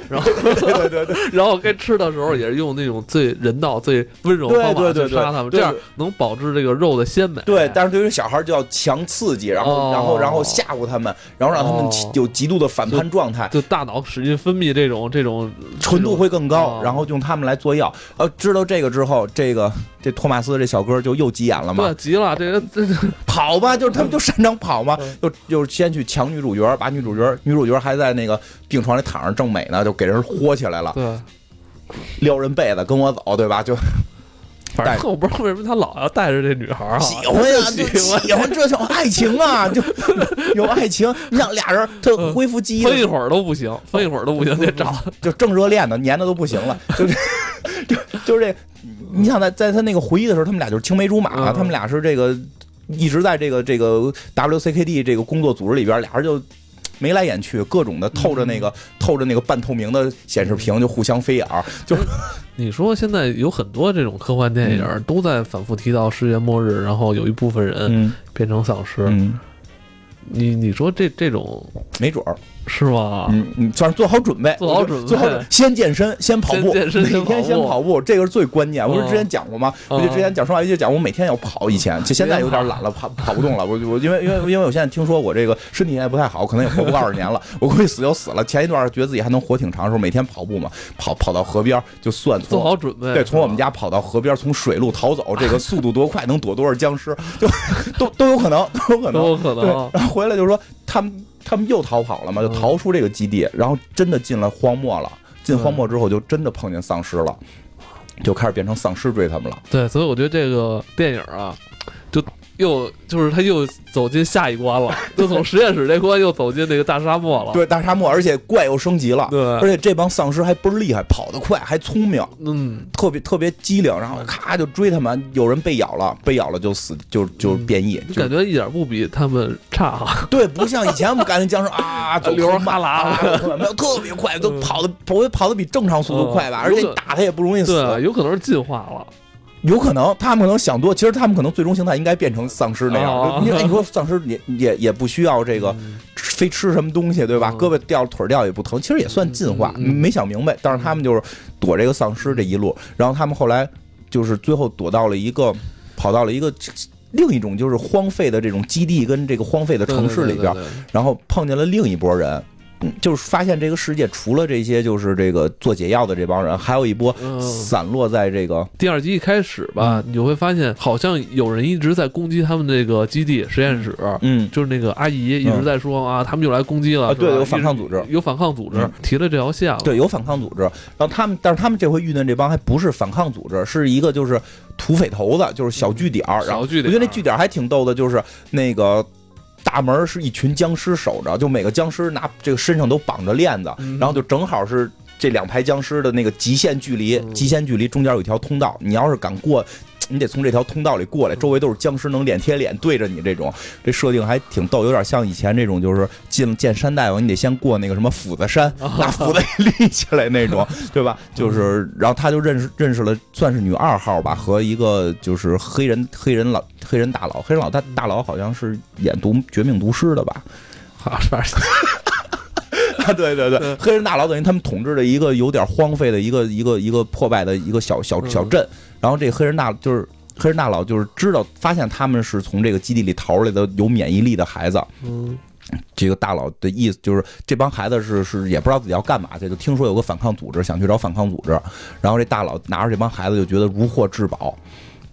然后，对对对，然后该吃的时候也是用那种最人道、最温柔方法去杀他们，这样能保持这个肉的鲜美。对，但是对于小孩就要强刺激，然后然后然后吓唬他们，然后让他们有极度的反叛状态，就大脑使劲分泌这种这种纯度会更高，然后用它们来做药。呃，知道这个之后，这个这托马斯这小哥就又急眼了嘛？对，急了，这个这 *laughs* 跑吧，就是他们就擅长跑嘛，就就先去抢女主角，把女主角女主角还在那个病床里躺着正美呢，就。给人豁起来了，对，撩人被子跟我走，对吧？就反正我不知道为什么他老要带着这女孩儿，喜欢呀，*laughs* 喜欢这叫爱情啊，就 *laughs* 有爱情。你想俩人他恢复记忆，分一会儿都不行，分一会儿都不行，得找就正热恋的，粘的都不行了，就是就就是这。你想在在他那个回忆的时候，他们俩就是青梅竹马，他们俩是这个一直在这个这个 WCKD 这个工作组织里边，俩人就。眉来眼去，各种的透着那个透着那个半透明的显示屏，就互相飞眼儿。就 *laughs* 你说现在有很多这种科幻电影都在反复提到世界末日，然后有一部分人变成丧尸。你你说这这种没准儿。是吗？嗯嗯，算是做好准备，做好准备，最后先健身，先跑步，每天先跑步，这个是最关键。我不是之前讲过吗？我就之前讲说话就讲，我每天要跑。以前就现在有点懒了，跑跑不动了。我我因为因为因为我现在听说我这个身体现在不太好，可能也活不过二十年了。我估计死就死了。前一段觉得自己还能活挺长的时候，每天跑步嘛，跑跑到河边就算做好准备。对，从我们家跑到河边，从水路逃走，这个速度多快，能躲多少僵尸，就都都有可能，都有可能，都有可能。然后回来就说他们。他们又逃跑了嘛？就逃出这个基地，然后真的进了荒漠了。进荒漠之后，就真的碰见丧尸了，就开始变成丧尸追他们了。对，所以我觉得这个电影啊，就又就是他又走进下一关了，*laughs* 就从实验室这关又走进那个大沙漠了。对，大沙漠，而且怪又升级了。对，而且这帮丧尸还倍儿厉害，跑得快，还聪明，嗯，特别特别机灵，然后咔就追他们。有人被咬了，被咬了就死，就就变异。就感觉一点不比他们差哈。*laughs* 对，不像以前我们感觉僵尸啊，*laughs* 流哈喇，没有特别快，都跑的跑跑的比正常速度快吧？而且打他也不容易死。对，有可能是进化了。有可能他们可能想多，其实他们可能最终形态应该变成丧尸那样。你你说丧尸也也也不需要这个非吃什么东西对吧？胳膊掉腿掉也不疼，其实也算进化。没想明白，但是他们就是躲这个丧尸这一路，然后他们后来就是最后躲到了一个跑到了一个另一种就是荒废的这种基地跟这个荒废的城市里边，然后碰见了另一波人。就是发现这个世界除了这些，就是这个做解药的这帮人，还有一波散落在这个第二集一开始吧，你就会发现好像有人一直在攻击他们这个基地实验室，嗯，就是那个阿姨一直在说啊，他们又来攻击了，对，有反抗组织，有反抗组织提了这条线了，对，有反抗组织，然后他们，但是他们这回遇见这帮还不是反抗组织，是一个就是土匪头子，就是小据点儿，然后我觉得那据点还挺逗的，就是那个。大门是一群僵尸守着，就每个僵尸拿这个身上都绑着链子，然后就正好是这两排僵尸的那个极限距离，极限距离中间有一条通道，你要是敢过。你得从这条通道里过来，周围都是僵尸，能脸贴脸对着你。这种这设定还挺逗，有点像以前这种，就是进见山大王，你得先过那个什么斧子山，*laughs* 拿斧子立起来那种，*laughs* 对吧？就是，然后他就认识认识了，算是女二号吧，和一个就是黑人黑人老黑人大佬，黑人老大大佬好像是演毒绝命毒师的吧？好像是。*laughs* 啊，对对对，黑人大佬等于他们统治的一个有点荒废的一个一个一个破败的一个小小小镇。然后这黑人大就是黑人大佬，就是知道发现他们是从这个基地里逃出来的有免疫力的孩子。嗯，这个大佬的意思就是这帮孩子是是也不知道自己要干嘛去，就听说有个反抗组织，想去找反抗组织。然后这大佬拿着这帮孩子就觉得如获至宝。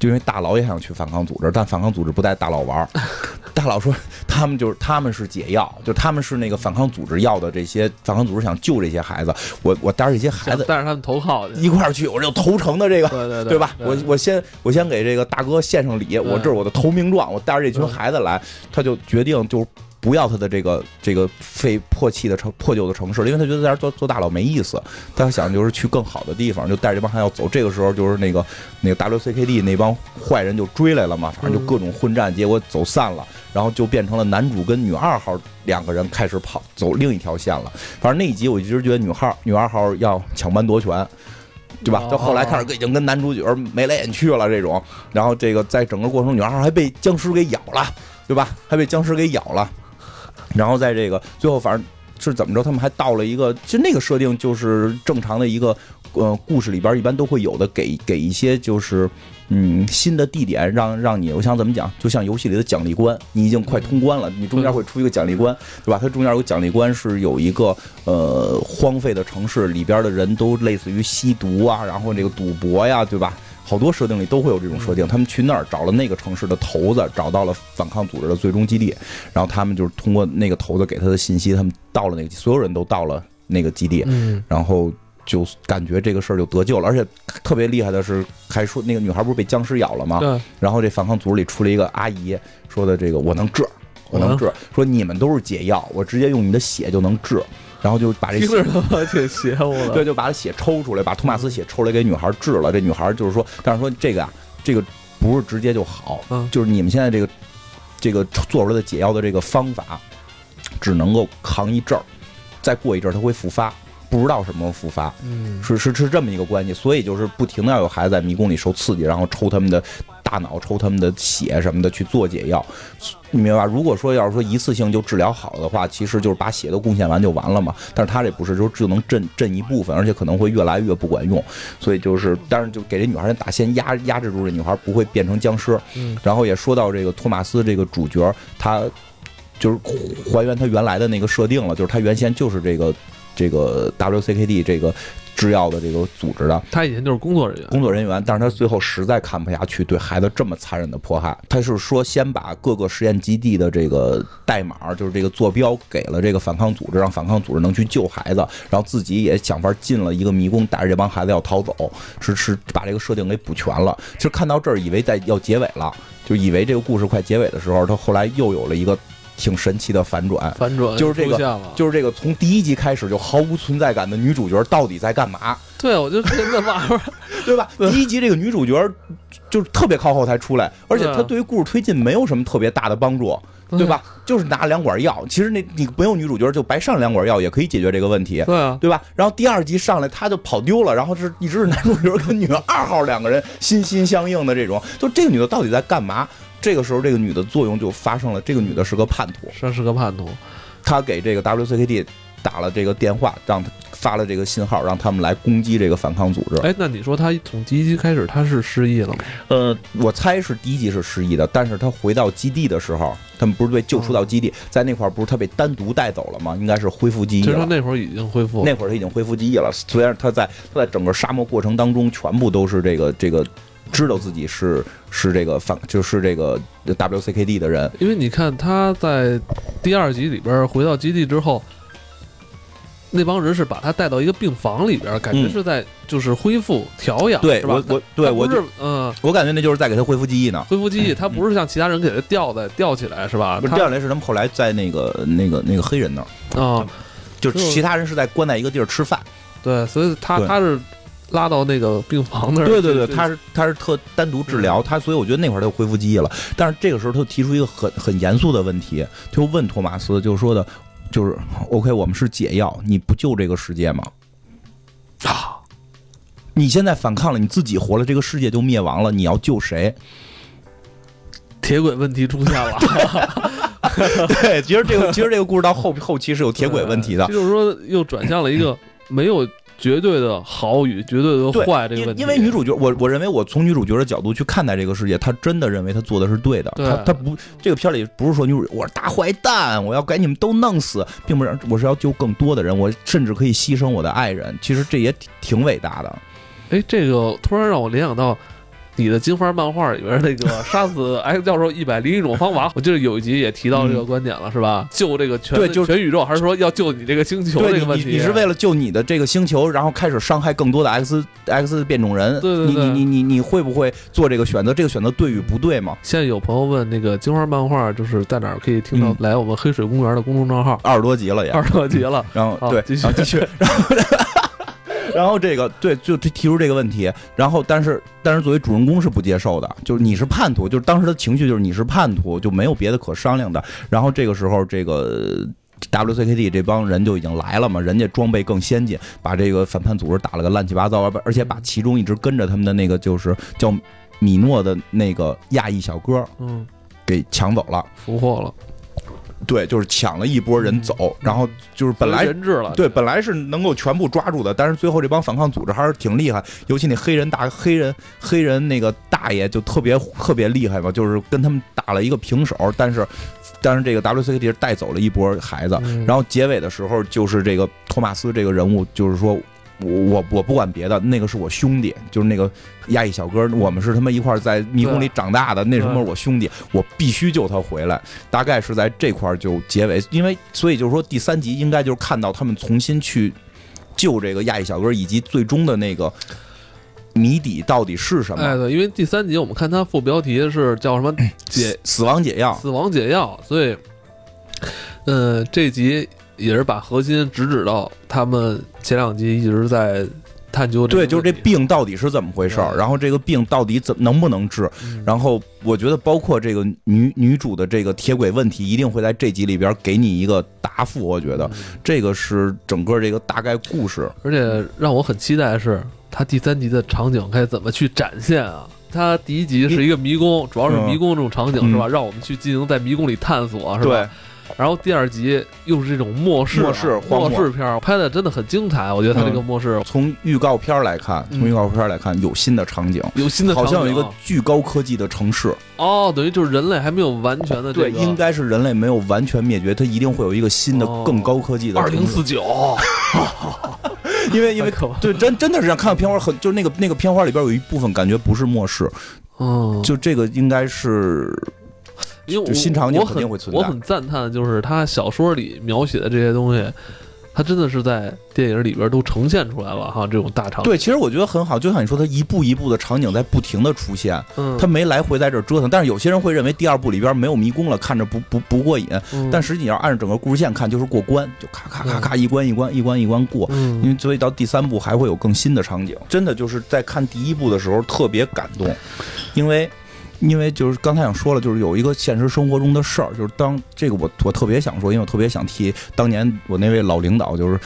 就因为大佬也想去反抗组织，但反抗组织不带大佬玩 *laughs* 大佬说他们就是他们是解药，就他们是那个反抗组织要的这些反抗组织想救这些孩子，我我带着这些孩子带着他们投靠一块儿去，我就投诚的这个对对对吧？我我先我先给这个大哥献上礼，我这是我的投名状，我带着这群孩子来，他就决定就。不要他的这个这个废破弃的城破旧的城市，因为他觉得在这做做大佬没意思。他想就是去更好的地方，就带着这帮汉要走。这个时候就是那个那个 WCKD 那帮坏人就追来了嘛，反正就各种混战，结果走散了，然后就变成了男主跟女二号两个人开始跑走另一条线了。反正那一集我一直觉得女号女二号要抢班夺权，对吧？到后来开始已经跟男主角眉来眼去了这种。然后这个在整个过程，女二号还被僵尸给咬了，对吧？还被僵尸给咬了。然后在这个最后，反正是怎么着，他们还到了一个，其实那个设定就是正常的一个，呃，故事里边一般都会有的，给给一些就是嗯新的地点，让让你，我想怎么讲，就像游戏里的奖励关，你已经快通关了，你中间会出一个奖励关，对吧？它中间有奖励关是有一个呃荒废的城市里边的人都类似于吸毒啊，然后这个赌博呀，对吧？好多设定里都会有这种设定，他们去那儿找了那个城市的头子，找到了反抗组织的最终基地，然后他们就是通过那个头子给他的信息，他们到了那个，所有人都到了那个基地，然后就感觉这个事儿就得救了，而且特别厉害的是，还说那个女孩不是被僵尸咬了吗？然后这反抗组织里出了一个阿姨，说的这个我能治，我能治，说你们都是解药，我直接用你的血就能治。然后就把这听着他妈挺邪乎的，对，就把他血抽出来，把托马斯血抽来给女孩治了。这女孩就是说，但是说这个啊，这个不是直接就好，嗯。就是你们现在这个这个做出来的解药的这个方法，只能够扛一阵儿，再过一阵儿它会复发，不知道什么时候复发，嗯，是是是这么一个关系，所以就是不停的要有孩子在迷宫里受刺激，然后抽他们的。大脑抽他们的血什么的去做解药，你明白吧？如果说要是说一次性就治疗好的话，其实就是把血都贡献完就完了嘛。但是他这不是，就只能镇镇一部分，而且可能会越来越不管用。所以就是，但是就给这女孩打先压压制住这女孩，不会变成僵尸。嗯。然后也说到这个托马斯这个主角，他就是还原他原来的那个设定了，就是他原先就是这个这个 WCKD 这个。制药的这个组织的，他以前就是工作人员，工作人员，但是他最后实在看不下去对孩子这么残忍的迫害，他是说先把各个实验基地的这个代码，就是这个坐标给了这个反抗组织，让反抗组织能去救孩子，然后自己也想法进了一个迷宫，带着这帮孩子要逃走，是是把这个设定给补全了。其实看到这儿，以为在要结尾了，就以为这个故事快结尾的时候，他后来又有了一个。挺神奇的反转，反转就是这个，就是这个从第一集开始就毫无存在感的女主角到底在干嘛？*laughs* 对，我就真的骂，对吧？第一集这个女主角就是特别靠后才出来，而且她对于故事推进没有什么特别大的帮助，对吧？就是拿两管药，其实那你没有女主角就白上两管药也可以解决这个问题，对啊，对吧？然后第二集上来她就跑丢了，然后是一直是男主角跟女二号两个人心心相印的这种，就这个女的到底在干嘛？这个时候，这个女的作用就发生了。这个女的是个叛徒，是是个叛徒。她给这个 WCKD 打了这个电话，让他发了这个信号，让他们来攻击这个反抗组织。哎，那你说她从第一集开始她是失忆了吗？呃，我猜是第一集是失忆的，但是她回到基地的时候，他们不是被救出到基地，在那块儿不是她被单独带走了吗？应该是恢复记忆了。其实那会儿已经恢复，那会儿她已经恢复记忆了。虽然她在她在整个沙漠过程当中，全部都是这个这个。知道自己是是这个反就是这个 WCKD 的人，因为你看他在第二集里边回到基地之后，那帮人是把他带到一个病房里边，感觉是在就是恢复调养，对，我我对我是嗯，我感觉那就是在给他恢复记忆呢，恢复记忆，他不是像其他人给他吊在吊起来是吧？吊起来是他们后来在那个那个那个黑人那儿。啊，就其他人是在关在一个地儿吃饭，对，所以他他是。拉到那个病房那儿，对对对，他是他是特单独治疗他，所以我觉得那会儿他就恢复记忆了。但是这个时候他提出一个很很严肃的问题，就问托马斯，就是说的，就是 OK，我们是解药，你不救这个世界吗？啊，你现在反抗了，你自己活了，这个世界就灭亡了，你要救谁？铁轨问题出现了。*laughs* 对，其实这个其实这个故事到后后期是有铁轨问题的，就是说又转向了一个没有。绝对的好与绝对的坏这个问题，因为女主角，我我认为我从女主角的角度去看待这个世界，她真的认为她做的是对的。她她不，这个片里不是说女主我是大坏蛋，我要给你们都弄死，并不是我是要救更多的人，我甚至可以牺牲我的爱人。其实这也挺挺伟大的。哎，这个突然让我联想到。你的金花漫画里边那个 *laughs* 杀死 X 教授一百零一种方法，我记得有一集也提到这个观点了，是吧？救这个全对，就全宇宙，还是说要救你这个星球这个问题？你是为了救你的这个星球，然后开始伤害更多的 X X 变种人？对对对，你你你你会不会做这个选择？这个选择对与不对吗？现在有朋友问那个金花漫画就是在哪儿可以听到？来我们黑水公园的公众账号，二十多集了也，二十多集了。然后对，继续继续，*laughs* 然后。*laughs* 然后这个对，就提出这个问题，然后但是但是作为主人公是不接受的，就是你是叛徒，就是当时的情绪就是你是叛徒，就没有别的可商量的。然后这个时候，这个 WCKD 这帮人就已经来了嘛，人家装备更先进，把这个反叛组织打了个乱七八糟，而且把其中一直跟着他们的那个就是叫米诺的那个亚裔小哥，嗯，给抢走了，俘获了。对，就是抢了一波人走，然后就是本来人质了。对，本来是能够全部抓住的，但是最后这帮反抗组织还是挺厉害，尤其那黑人大黑人黑人那个大爷就特别特别厉害嘛，就是跟他们打了一个平手，但是但是这个 WCD 带走了一波孩子，然后结尾的时候就是这个托马斯这个人物就是说。我我我不管别的，那个是我兄弟，就是那个亚裔小哥，我们是他妈一块在迷宫里长大的，那什么我兄弟，我必须救他回来。大概是在这块就结尾，因为所以就是说第三集应该就是看到他们重新去救这个亚裔小哥，以及最终的那个谜底到底是什么？哎，对，因为第三集我们看它副标题是叫什么 *coughs* 解死亡解药，死亡解药，所以，嗯，这集。也是把核心直指到他们前两集一直在探究。对，就是这病到底是怎么回事儿，然后这个病到底怎能不能治？然后我觉得，包括这个女女主的这个铁轨问题，一定会在这集里边给你一个答复。我觉得这个是整个这个大概故事。而且让我很期待的是，它第三集的场景该怎么去展现啊？它第一集是一个迷宫，主要是迷宫这种场景是吧？让我们去进行在迷宫里探索，是吧？然后第二集又是这种末世末世末世片，拍的真的很精彩。我觉得他这个末世，从预告片来看，从预告片来看，有新的场景，有新的，好像有一个巨高科技的城市。哦，等于就是人类还没有完全的对，应该是人类没有完全灭绝，它一定会有一个新的更高科技的二零四九。*laughs* 因为因为 *laughs* 对真真的是这样，看到片花很就是那个那个片花里边有一部分感觉不是末世，哦，就这个应该是。因为新场景肯定会存在。我很赞叹就是他小说里描写的这些东西，他真的是在电影里边都呈现出来了哈。这种大场景，对，其实我觉得很好。就像你说，他一步一步的场景在不停的出现，他没来回在这折腾。但是有些人会认为第二部里边没有迷宫了，看着不不不过瘾。但实际你要按照整个故事线看，就是过关，就咔咔咔咔一关一关一关一关过。因为所以到第三部还会有更新的场景。真的就是在看第一部的时候特别感动，因为。因为就是刚才想说了，就是有一个现实生活中的事儿，就是当这个我我特别想说，因为我特别想提当年我那位老领导，就是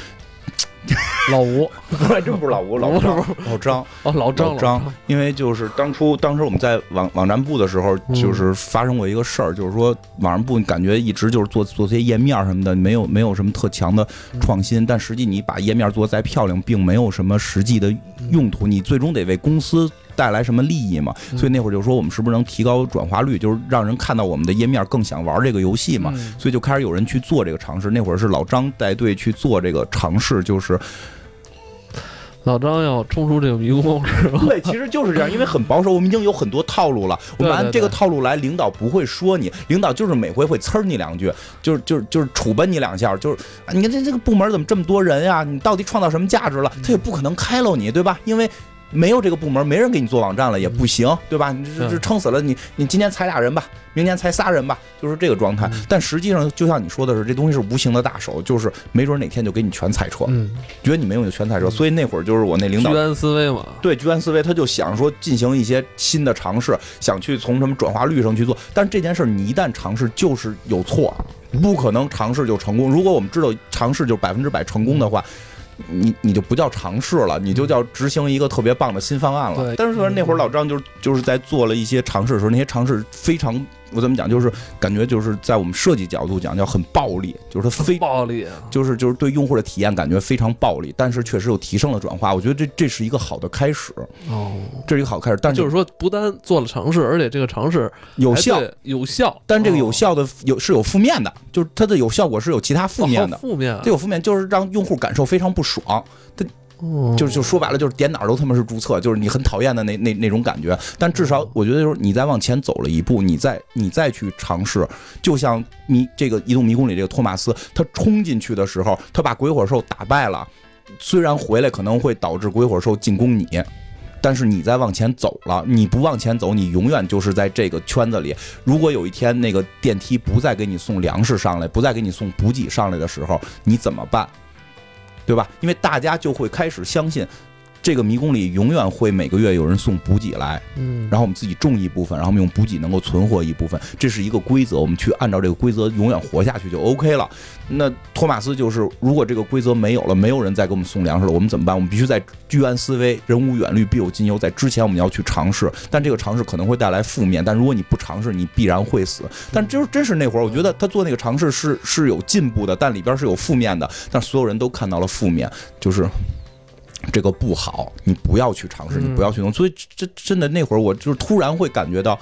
老吴，还真不是老吴，老张，老张哦，老张，老张，因为就是当初当时我们在网网站部的时候，就是发生过一个事儿，就是说网站部感觉一直就是做做这些页面什么的，没有没有什么特强的创新，但实际你把页面做再漂亮，并没有什么实际的用途，你最终得为公司。带来什么利益嘛？所以那会儿就说我们是不是能提高转化率，就是让人看到我们的页面更想玩这个游戏嘛？所以就开始有人去做这个尝试。那会儿是老张带队去做这个尝试，就是老张要冲出这个迷宫，是吧？对，其实就是这样，因为很保守，我们已经有很多套路了。我们按这个套路来，领导不会说你，领导就是每回会呲你两句，就是就是就是处分你两下，就是你看这这个部门怎么这么多人呀？你到底创造什么价值了？他也不可能开了你，对吧？因为。没有这个部门，没人给你做网站了，也不行，对吧？你这这撑死了你，你今年裁俩人吧，明年裁仨人吧，就是这个状态。但实际上，就像你说的是，这东西是无形的大手，就是没准哪天就给你全裁撤，觉得你没用就全裁撤。所以那会儿就是我那领导居安思危嘛，对，居安思危，他就想说进行一些新的尝试，想去从什么转化率上去做。但这件事你一旦尝试，就是有错，不可能尝试就成功。如果我们知道尝试就百分之百成功的话。你你就不叫尝试了，你就叫执行一个特别棒的新方案了。对，但是说那会儿老张就是就是在做了一些尝试的时候，那些尝试非常。我怎么讲？就是感觉就是在我们设计角度讲，叫很暴力，就是它非暴力，就是就是对用户的体验感觉非常暴力，但是确实有提升了转化。我觉得这这是一个好的开始哦，这是一个好开始。但就是说，不单做了尝试，而且这个尝试有效，有效。但这个有效的有是有负面的，就是它的有效果是有其他负面的，负面，它有负面，就是让用户感受非常不爽。它。就就说白了，就是点哪儿都他妈是注册，就是你很讨厌的那那那种感觉。但至少我觉得，就是你再往前走了一步，你再你再去尝试，就像迷这个移动迷宫里这个托马斯，他冲进去的时候，他把鬼火兽打败了，虽然回来可能会导致鬼火兽进攻你，但是你再往前走了，你不往前走，你永远就是在这个圈子里。如果有一天那个电梯不再给你送粮食上来，不再给你送补给上来的时候，你怎么办？对吧？因为大家就会开始相信。这个迷宫里永远会每个月有人送补给来，嗯，然后我们自己种一部分，然后我们用补给能够存活一部分，这是一个规则，我们去按照这个规则永远活下去就 OK 了。那托马斯就是，如果这个规则没有了，没有人再给我们送粮食了，我们怎么办？我们必须在居安思危，人无远虑，必有近忧，在之前我们要去尝试，但这个尝试可能会带来负面，但如果你不尝试，你必然会死。但就是真是那会儿，我觉得他做那个尝试是是有进步的，但里边是有负面的，但所有人都看到了负面，就是。这个不好，你不要去尝试，你不要去弄。所以，这真的那会儿，我就是突然会感觉到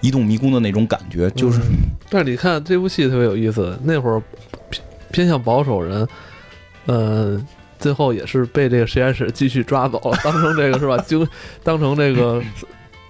移动迷宫的那种感觉，就是。但是你看这部戏特别有意思，那会儿偏偏向保守人，嗯，最后也是被这个实验室继续抓走了，当成这个是吧？*laughs* 就当成这个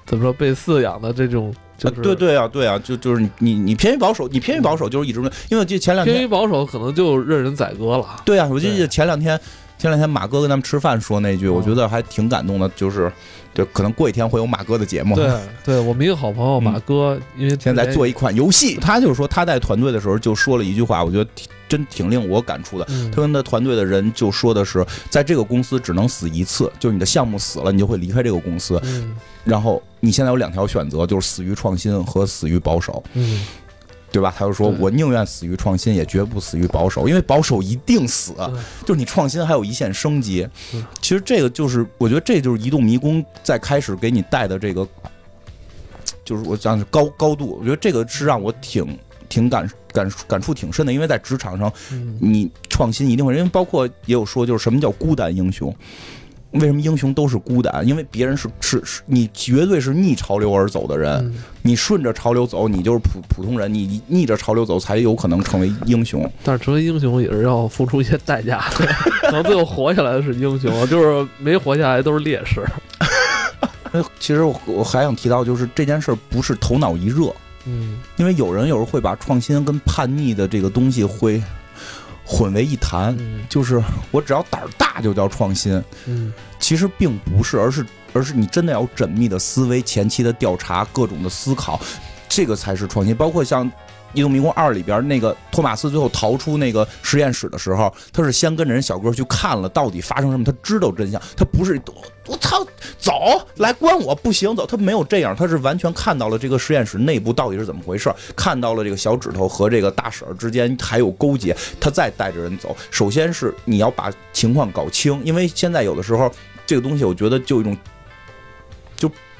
怎么说被饲养的这种，就是对对啊，对啊，就就是你你你偏于保守，你偏于保守就是一直因为我记得前两天偏于保守可能就任人宰割了。对啊，我记得前两天。前两天马哥跟咱们吃饭说那句，我觉得还挺感动的，就是，就可能过几天会有马哥的节目。对，*laughs* 对我们一个好朋友马哥，因为现在做一款游戏，他就是说他带团队的时候就说了一句话，我觉得挺真挺令我感触的。他跟他团队的人就说的是，在这个公司只能死一次，就是你的项目死了，你就会离开这个公司。然后你现在有两条选择，就是死于创新和死于保守。嗯。对吧？他就说我宁愿死于创新，也绝不死于保守，因为保守一定死。就是你创新还有一线生机。其实这个就是，我觉得这就是移动迷宫在开始给你带的这个，就是我讲高高度。我觉得这个是让我挺挺感感感触挺深的，因为在职场上，你创新一定会，因为包括也有说，就是什么叫孤单英雄。为什么英雄都是孤胆？因为别人是是是，你绝对是逆潮流而走的人。你顺着潮流走，你就是普普通人；你逆着潮流走，才有可能成为英雄。但是成为英雄也是要付出一些代价的，*laughs* 可能最后活下来的是英雄，就是没活下来都是烈士。*laughs* 其实我我还想提到，就是这件事不是头脑一热，嗯，因为有人有时候会把创新跟叛逆的这个东西会。混为一谈，就是我只要胆儿大就叫创新，嗯，其实并不是，而是而是你真的要缜密的思维、前期的调查、各种的思考，这个才是创新。包括像。《异度迷宫二》里边那个托马斯最后逃出那个实验室的时候，他是先跟着人小哥去看了到底发生什么，他知道真相。他不是我操，走来关我不行，走他没有这样，他是完全看到了这个实验室内部到底是怎么回事，看到了这个小指头和这个大婶之间还有勾结，他再带着人走。首先是你要把情况搞清，因为现在有的时候这个东西，我觉得就一种。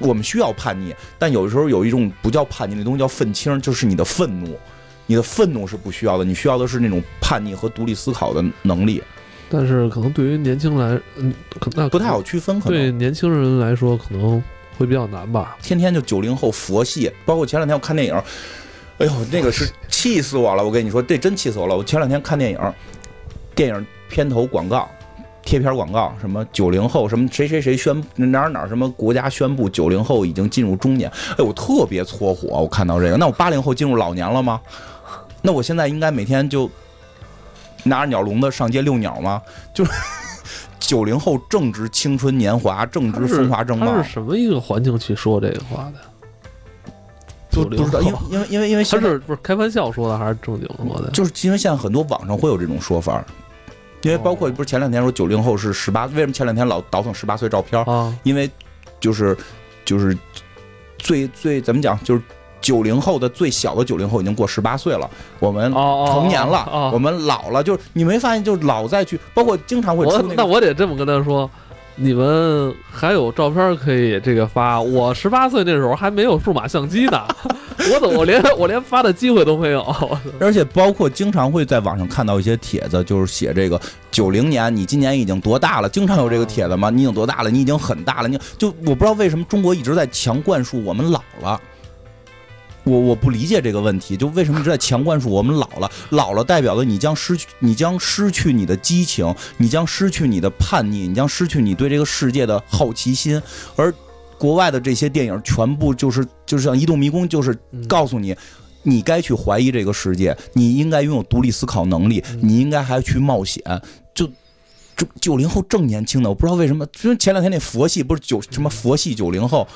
就我们需要叛逆，但有的时候有一种不叫叛逆，那东西叫愤青，就是你的愤怒，你的愤怒是不需要的，你需要的是那种叛逆和独立思考的能力。但是可能对于年轻来，嗯，可那不太好区分。可能对年轻人来说可能会比较难吧。天天就九零后佛系，包括前两天我看电影，哎呦，那个是气死我了！我跟你说，这真气死我了。我前两天看电影，电影片头广告。贴片广告，什么九零后，什么谁谁谁宣哪哪什么国家宣布九零后已经进入中年，哎，我特别搓火，我看到这个，那我八零后进入老年了吗？那我现在应该每天就拿着鸟笼子上街遛鸟吗？就是 *laughs* 九零后正值青春年华，正值风华正茂，他是什么一个环境去说这个话的？不不知道，因为因为因为因为他是不是开玩笑说的还是正经说的？就是因为现在很多网上会有这种说法。因为包括不是前两天说九零后是十八，为什么前两天老倒腾十八岁照片？啊，因为就是就是最最怎么讲，就是九零后的最小的九零后已经过十八岁了，我们成年了，我们老了，就是你没发现，就是老再去，包括经常会出那我得这么跟他说。你们还有照片可以这个发？我十八岁那时候还没有数码相机呢，我怎么连我连发的机会都没有？*laughs* 而且包括经常会在网上看到一些帖子，就是写这个九零年，你今年已经多大了？经常有这个帖子吗？你已经多大了？你已经很大了。你就我不知道为什么中国一直在强灌输我们老了。我我不理解这个问题，就为什么一直在强灌输我们老了，老了代表的你将失去，你将失去你的激情，你将失去你的叛逆，你将失去你对这个世界的好奇心。而国外的这些电影全部就是就是像《移动迷宫》，就是告诉你，你该去怀疑这个世界，你应该拥有独立思考能力，你应该还去冒险。就就九零后正年轻的，我不知道为什么，就前两天那佛系不是九什么佛系九零后，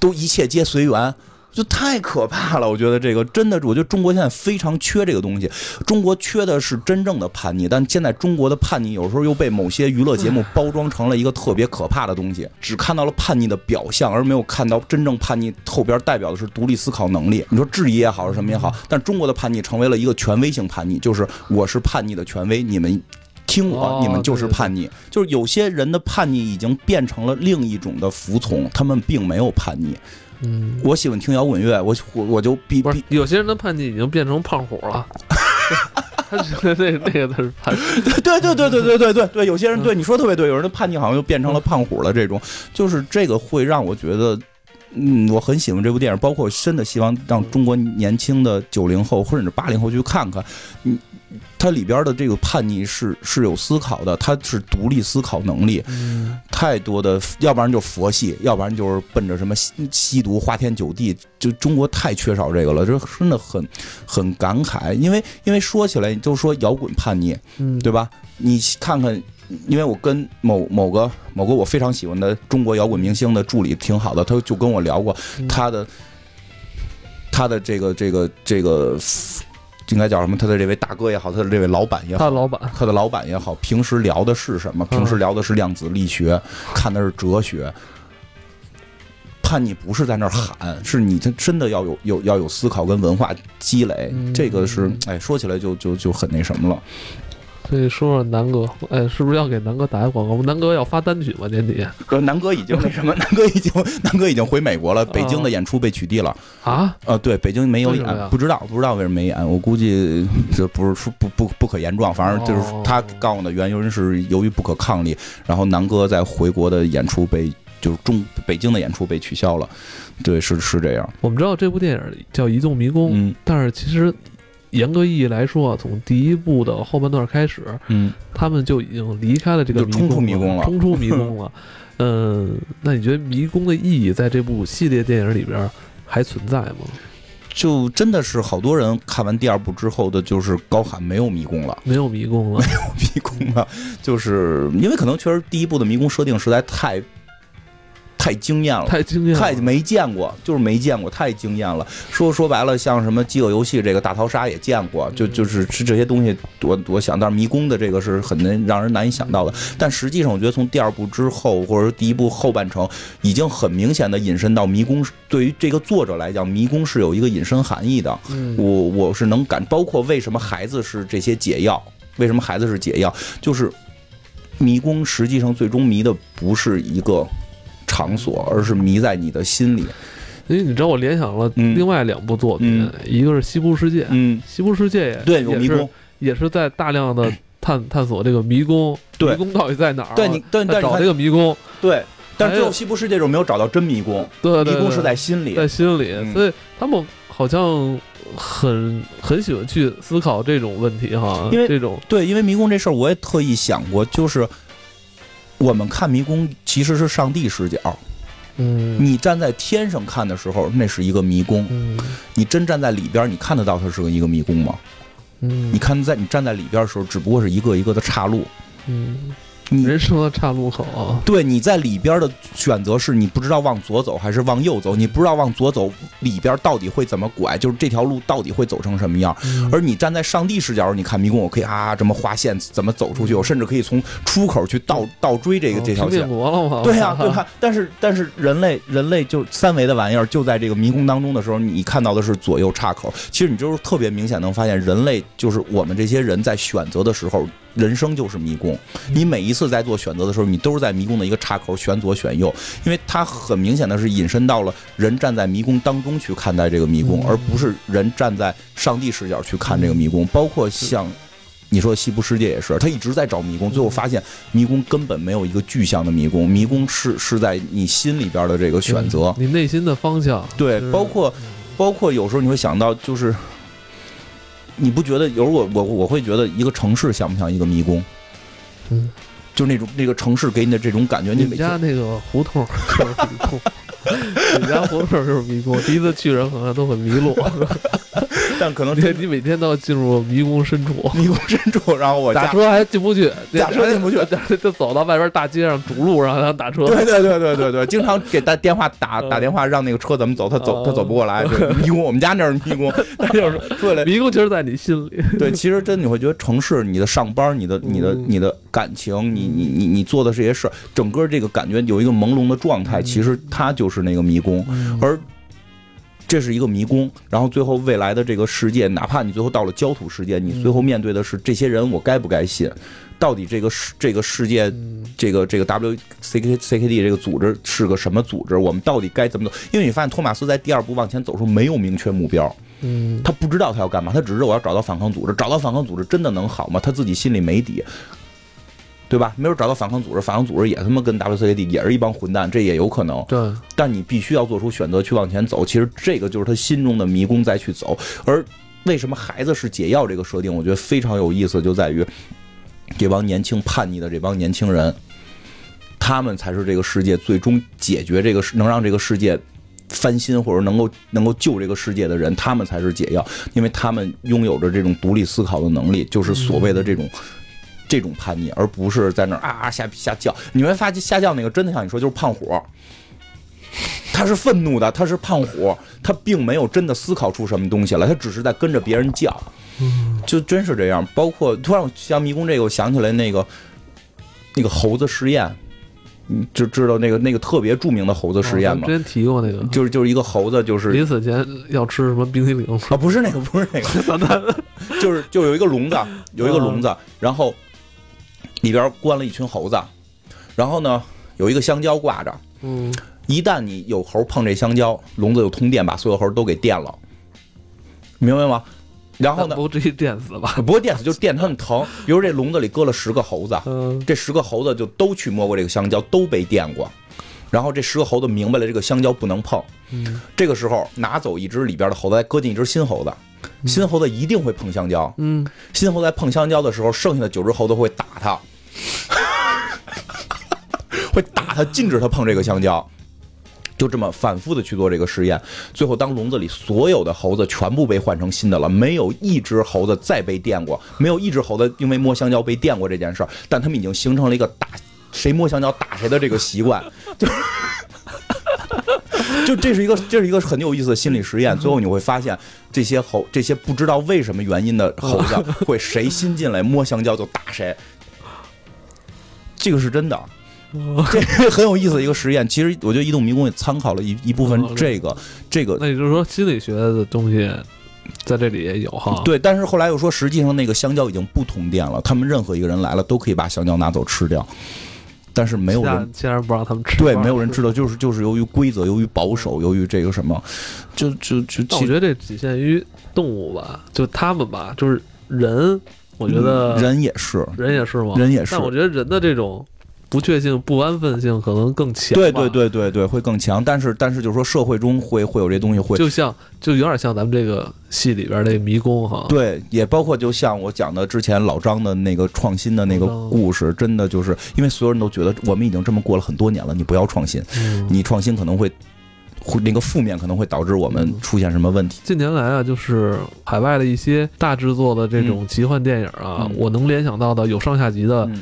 都一切皆随缘。就太可怕了，我觉得这个真的，我觉得中国现在非常缺这个东西。中国缺的是真正的叛逆，但现在中国的叛逆有时候又被某些娱乐节目包装成了一个特别可怕的东西，只看到了叛逆的表象，而没有看到真正叛逆后边代表的是独立思考能力。你说质疑也好，是什么也好，但中国的叛逆成为了一个权威性叛逆，就是我是叛逆的权威，你们听我，你们就是叛逆。就是有些人的叛逆已经变成了另一种的服从，他们并没有叛逆。嗯，我喜欢听摇滚乐，我我我就比比有些人的叛逆已经变成胖虎了，*laughs* 他觉得那那个他是叛，对对对对对对对对，有些人对你说特别对，有人的叛逆好像又变成了胖虎了，这种。就是这个会让我觉得，嗯，我很喜欢这部电影，包括我真的希望让中国年轻的九零后或者是八零后去看看，嗯。它里边的这个叛逆是是有思考的，它是独立思考能力。太多的，要不然就佛系，要不然就是奔着什么吸吸毒、花天酒地。就中国太缺少这个了，这真的很很感慨。因为因为说起来，就说摇滚叛逆，对吧？你看看，因为我跟某某个某个我非常喜欢的中国摇滚明星的助理挺好的，他就跟我聊过他的他的这个这个这个。应该叫什么？他的这位大哥也好，他的这位老板也好，他的老板，他的老板也好，平时聊的是什么？平时聊的是量子力学，看的是哲学。叛逆不是在那儿喊，是你他真的要有有要有思考跟文化积累。这个是哎，说起来就就就很那什么了。所以说说南哥，哎，是不是要给南哥打个广告？南哥要发单曲吗？年底？南哥已经那什么，*laughs* 南哥已经 *laughs* 南哥已经回美国了，北京的演出被取缔了啊？呃，对，北京没有演，不知道不知道为什么没演，我估计这不是说不不不可言状，反正就是他告诉的原因是由于不可抗力，然后南哥在回国的演出被就是中北京的演出被取消了，对，是是这样。我们知道这部电影叫《移动迷宫》，但是其实。严格意义来说，从第一部的后半段开始，嗯，他们就已经离开了这个冲出迷宫了，冲出迷宫了。*laughs* 嗯，那你觉得迷宫的意义在这部系列电影里边还存在吗？就真的是好多人看完第二部之后的，就是高喊没有迷宫了，没有迷宫了，没有迷宫了，就是因为可能确实第一部的迷宫设定实在太。太惊艳了，太惊艳，太没见过，就是没见过，太惊艳了。说说白了，像什么饥饿游戏这个大逃杀也见过，就就是吃这些东西，我我想，但是迷宫的这个是很难让人难以想到的。但实际上，我觉得从第二部之后，或者说第一部后半程，已经很明显的引申到迷宫。对于这个作者来讲，迷宫是有一个隐身含义的。我我是能感，包括为什么孩子是这些解药，为什么孩子是解药，就是迷宫实际上最终迷的不是一个。场所，而是迷在你的心里。因为你知道，我联想了另外两部作品，一个是《西部世界》，嗯，《西部世界》也对，有迷宫，也是在大量的探探索这个迷宫，迷宫到底在哪儿？对你，但但找这个迷宫，对。但最后《西部世界》中没有找到真迷宫，对，迷宫是在心里，在心里。所以他们好像很很喜欢去思考这种问题，哈，因为这种对，因为迷宫这事儿，我也特意想过，就是。我们看迷宫其实是上帝视角，嗯，你站在天上看的时候，那是一个迷宫，嗯，你真站在里边，你看得到它是一个迷宫吗？嗯，你看在你站在里边的时候，只不过是一个一个的岔路，嗯。人生的岔路口啊！对，你在里边的选择是你不知道往左走还是往右走，你不知道往左走里边到底会怎么拐，就是这条路到底会走成什么样。而你站在上帝视角，你看迷宫，我可以啊这么划线怎么走出去，我甚至可以从出口去倒倒追这个这条线。对呀，对吧？但是但是人类人类就三维的玩意儿就在这个迷宫当中的时候，你看到的是左右岔口。其实你就是特别明显能发现，人类就是我们这些人在选择的时候。人生就是迷宫，你每一次在做选择的时候，你都是在迷宫的一个岔口选左选右，因为它很明显的是引申到了人站在迷宫当中去看待这个迷宫，而不是人站在上帝视角去看这个迷宫。包括像你说西部世界也是，他一直在找迷宫，最后发现迷宫根本没有一个具象的迷宫，迷宫是是在你心里边的这个选择，你内心的方向。对，包括包括有时候你会想到就是。你不觉得有时候我我我会觉得一个城市像不像一个迷宫？嗯，就那种那个城市给你的这种感觉。你们家那个胡同就是迷宫，*laughs* 你家胡同就是迷宫。第一次去人好像都很迷路。但可能你你每天都要进入迷宫深处，迷宫深处，然后我打车还进不去，*laughs* 打车进不去，就走到外边大街上主路上，然后打车。对对对对对对，经常给打电话打打电话，让那个车怎么走，他走他走不过来。迷宫，我们家那是迷宫，*laughs* 就是对 *laughs* 迷宫其实在你心里。对，其实真你会觉得城市，你的上班，你的你的你的感情，你你你你做的这些事儿，整个这个感觉有一个朦胧的状态，其实它就是那个迷宫，而。这是一个迷宫，然后最后未来的这个世界，哪怕你最后到了焦土世界，你最后面对的是这些人，我该不该信？到底这个世这个世界，这个这个 W C K C K D 这个组织是个什么组织？我们到底该怎么走？因为你发现托马斯在第二步往前走的时候没有明确目标，嗯，他不知道他要干嘛，他只是我要找到反抗组织，找到反抗组织真的能好吗？他自己心里没底。对吧？没有找到反抗组织，反抗组织也他妈跟 WCD 也是一帮混蛋，这也有可能。对，但你必须要做出选择去往前走。其实这个就是他心中的迷宫再去走。而为什么孩子是解药这个设定，我觉得非常有意思，就在于这帮年轻叛逆的这帮年轻人，他们才是这个世界最终解决这个能让这个世界翻新或者能够能够救这个世界的人，他们才是解药，因为他们拥有着这种独立思考的能力，就是所谓的这种。这种叛逆，而不是在那儿啊啊瞎瞎叫。你会发现瞎叫那个真的像你说，就是胖虎，他是愤怒的，他是胖虎，他并没有真的思考出什么东西来，他只是在跟着别人叫，就真是这样。包括突然像迷宫这个，我想起来那个那个猴子实验。你就知道那个那个特别著名的猴子实验吗？之前提过那个，就是就是一个猴子，就是临死前要吃什么冰淇淋啊？不是那个，不是那个，*laughs* 就是就有一个笼子，有一个笼子，*laughs* 然后里边关了一群猴子，然后呢有一个香蕉挂着，嗯，一旦你有猴碰这香蕉，笼子就通电，把所有猴都给电了，明白吗？然后呢？不至于电死吧？不会电死，就电他们疼。比如这笼子里搁了十个猴子，这十个猴子就都去摸过这个香蕉，都被电过。然后这十个猴子明白了，这个香蕉不能碰。这个时候拿走一只里边的猴子，再搁进一只新猴子，新猴子一定会碰香蕉。嗯，新猴子在碰香蕉的时候，剩下的九只猴子会打它，*laughs* 会打他，禁止他碰这个香蕉。就这么反复的去做这个实验，最后当笼子里所有的猴子全部被换成新的了，没有一只猴子再被电过，没有一只猴子因为摸香蕉被电过这件事儿，但他们已经形成了一个打谁摸香蕉打谁的这个习惯，就 *laughs* 就这是一个这是一个很有意思的心理实验。最后你会发现，这些猴这些不知道为什么原因的猴子会谁新进来摸香蕉就打谁，这个是真的。这很有意思的一个实验，其实我觉得《移动迷宫》也参考了一一部分这个这个。那也就是说，心理学的东西在这里也有哈。对，但是后来又说，实际上那个香蕉已经不通电了，他们任何一个人来了都可以把香蕉拿走吃掉，但是没有人，竟然不让他们吃。对，没有人知道，就是就是由于规则，由于保守，由于这个什么，就就就。我觉得这仅限于动物吧，就他们吧，就是人，我觉得人也是，人也是吗？人也是。但我觉得人的这种。不确定、不安分性可能更强。对对对对对，会更强。但是但是，就是说社会中会会有这东西会，就像就有点像咱们这个戏里边那迷宫哈。对，也包括就像我讲的之前老张的那个创新的那个故事，真的就是因为所有人都觉得我们已经这么过了很多年了，你不要创新，你创新可能会会那个负面可能会导致我们出现什么问题。近年来啊，就是海外的一些大制作的这种奇幻电影啊，我能联想到的有上下集的《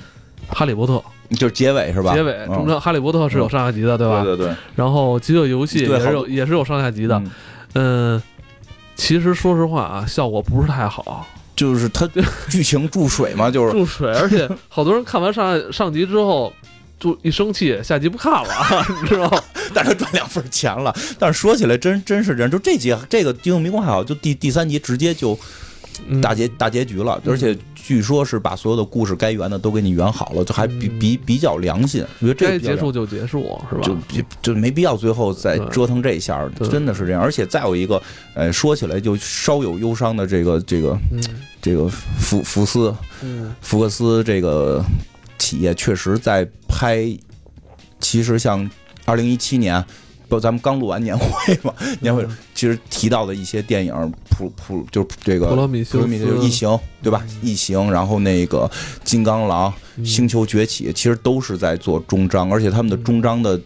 哈利波特》。就是结尾是吧？结尾，中章《哈利波特》是有上下集的，对吧？对对对。然后《饥饿游戏》也是有，也是有上下集的。嗯，其实说实话啊，效果不是太好，*laughs* 就是它剧情注水嘛，就是注水，而且好多人看完上上集之后就一生气，下集不看了，*laughs* 你知道吗？*laughs* 但是赚两份钱了。但是说起来，真真是这样，就这集这个《惊梦迷宫》还好，就第第三集直接就大结大结局了，而且。据说是把所有的故事该圆的都给你圆好了，就还比比比较良心。我觉得这结束就结束是吧？就就没必要最后再折腾这一下，真的是这样。而且再有一个，呃，说起来就稍有忧伤的这个这个这个福福斯福克斯这个企业，确实在拍。其实像二零一七年。不，咱们刚录完年会嘛，年会其实提到的一些电影，普普就是这个普罗米修斯、异形，对吧？异形，然后那个金刚狼、星球崛起，其实都是在做终章，而且他们的终章的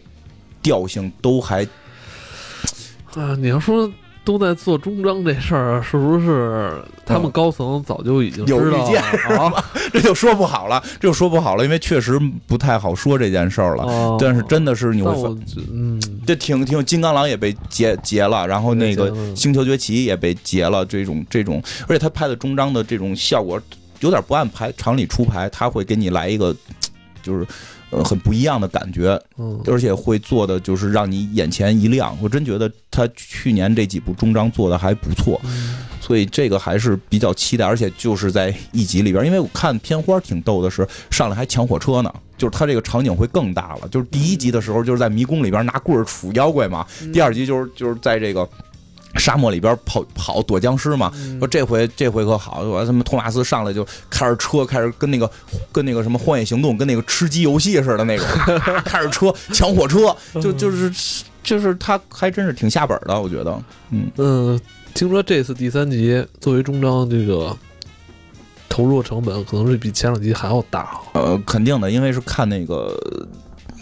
调性都还啊，你要说。都在做中章这事儿，是不是？他们高层早就已经有意见。啊？*laughs* 这就说不好了，这就说不好了，因为确实不太好说这件事儿了。但是真的是你会，嗯，这挺挺，金刚狼也被劫劫了，然后那个星球崛起也被劫了，这种这种，而且他拍的中章的这种效果有点不按牌常理出牌，他会给你来一个，就是。呃，很不一样的感觉，嗯，而且会做的就是让你眼前一亮。我真觉得他去年这几部终章做的还不错，所以这个还是比较期待。而且就是在一集里边，因为我看片花挺逗的，是上来还抢火车呢，就是他这个场景会更大了。就是第一集的时候就是在迷宫里边拿棍儿杵妖怪嘛，第二集就是就是在这个。沙漠里边跑跑躲僵尸嘛？说这回这回可好，我他妈托马斯上来就开着车，开始跟那个跟那个什么荒野行动，跟那个吃鸡游戏似的那种，*laughs* 开着车抢火车，就就是就是他还真是挺下本的，我觉得。嗯嗯，听说这次第三集作为终章，这个投入成本可能是比前两集还要大。呃，肯定的，因为是看那个。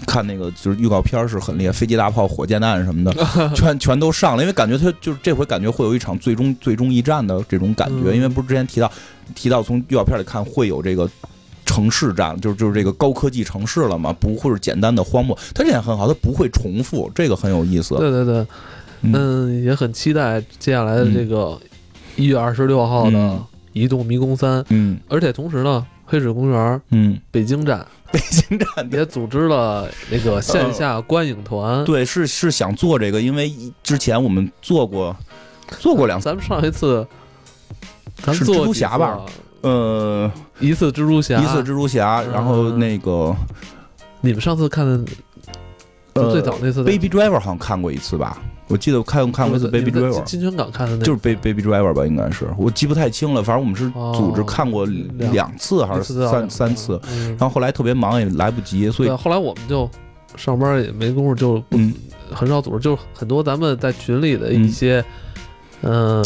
看那个就是预告片是很厉害，飞机大炮、火箭弹什么的，*laughs* 全全都上了。因为感觉他就是这回感觉会有一场最终最终一战的这种感觉。因为不是之前提到提到从预告片里看会有这个城市战，就是就是这个高科技城市了嘛，不会是简单的荒漠。它这点很好，它不会重复，这个很有意思。对对对，嗯，也很期待接下来的这个一月二十六号的《移动迷宫三》。嗯，而且同时呢，黑水公园，嗯，北京站。*laughs* 北京站也组织了那个线下观影团，对，是是想做这个，因为之前我们做过，做过两次，咱们上一次是蜘蛛侠吧？呃，一次蜘蛛侠，一次蜘蛛侠，然后那个，你们上次看的，呃，最早那次 Baby Driver 好像看过一次吧？我记得我看看过一次 Baby Driver，金泉港看的那，就是 Baby Baby Driver 吧？应该是，我记不太清了。反正我们是组织看过两次还是三三次，然后后来特别忙也来不及，所以后来我们就上班也没工夫，就嗯，很少组织，就很多咱们在群里的一些。嗯，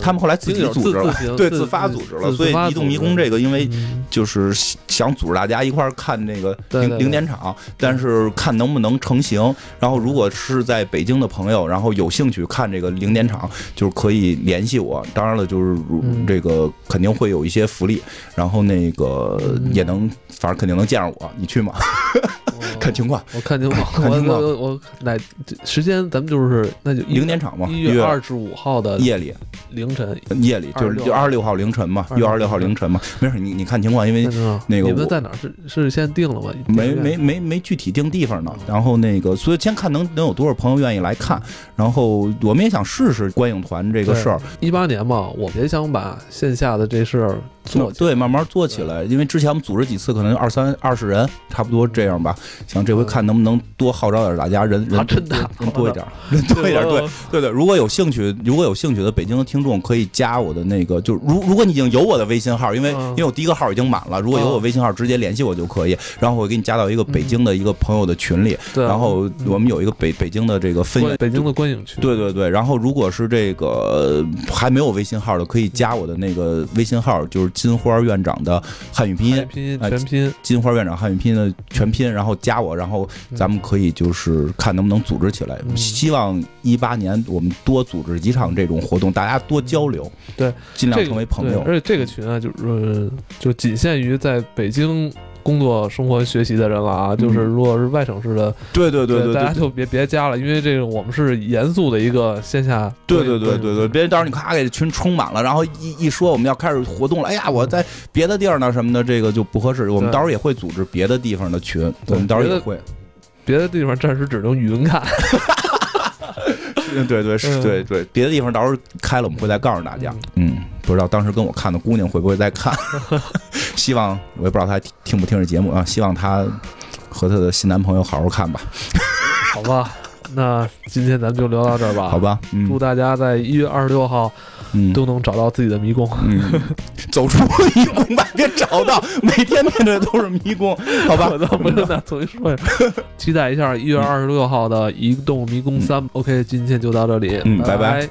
他们后来自己组织了，*laughs* 对，自发组织了。所以移动迷宫这个，因为就是想组织大家一块儿看那个零零点场，但是看能不能成型。然后如果是在北京的朋友，然后有兴趣看这个零点场，就是可以联系我。当然了，就是这个肯定会有一些福利，然后那个也能，反正肯定能见着我。你去吗？*laughs* *laughs* 看情况，我看情况，我我我哪时间咱们就是那就零点场嘛，一月二十五号的夜里凌晨，夜里就是就二十六号凌晨嘛，一月二十六号凌晨嘛，没事，你你看情况，因为那个你们在哪是是先定了吗？没没没没具体定地方呢，然后那个所以先看能能有多少朋友愿意来看，然后我们也想试试观影团这个事儿。一八年嘛，我们也想把线下的这事儿做对慢慢做起来，因为之前我们组织几次可能二三二十人差不多这样吧。想这回看能不能多号召点大家，人人真的人多一点，*laughs* 人多一点，对对对。如果有兴趣，如果有兴趣的北京的听众可以加我的那个，就是如如果你已经有我的微信号，因为因为我第一个号已经满了，如果有我微信号，直接联系我就可以。然后我给你加到一个北京的一个朋友的群里，然后我们有一个北北京的这个分北京的观影群，对对对。然后如果是这个还没有微信号的，可以加我的那个微信号，就是金花院长的汉语拼音，拼音全拼，金花院长汉语拼音的全拼，然后加我，然后咱们可以就是看能不能组织起来。希望一八年我们多组织几场这种活动，大家多交流，对，尽量成为朋友。而且这个群啊，就是就仅限于在北京工作、生活、学习的人了啊。就是如果是外省市的，对对对对，大家就别别加了，因为这个我们是严肃的一个线下。对对对对对，别到时候你咔给群充满了，然后一一说我们要开始活动了，哎呀，我在别的地儿呢什么的，这个就不合适。我们到时候也会组织别的地方的群，我们到时候也会。别的地方暂时只能语音看，*laughs* 对对是，对对，别的地方到时候开了我们会再告诉大家。嗯，不知道当时跟我看的姑娘会不会在看，*laughs* 希望我也不知道她听不听这节目啊，希望她和她的新男朋友好好看吧。好吧，那今天咱们就聊到这儿吧。好吧，祝大家在一月二十六号。都能找到自己的迷宫，走出迷宫吧，别找到，每天面对都是迷宫，好吧？*laughs* 不用再重新说一，期待一下一月二十六号的移动迷宫三。OK，今天就到这里，嗯，拜拜。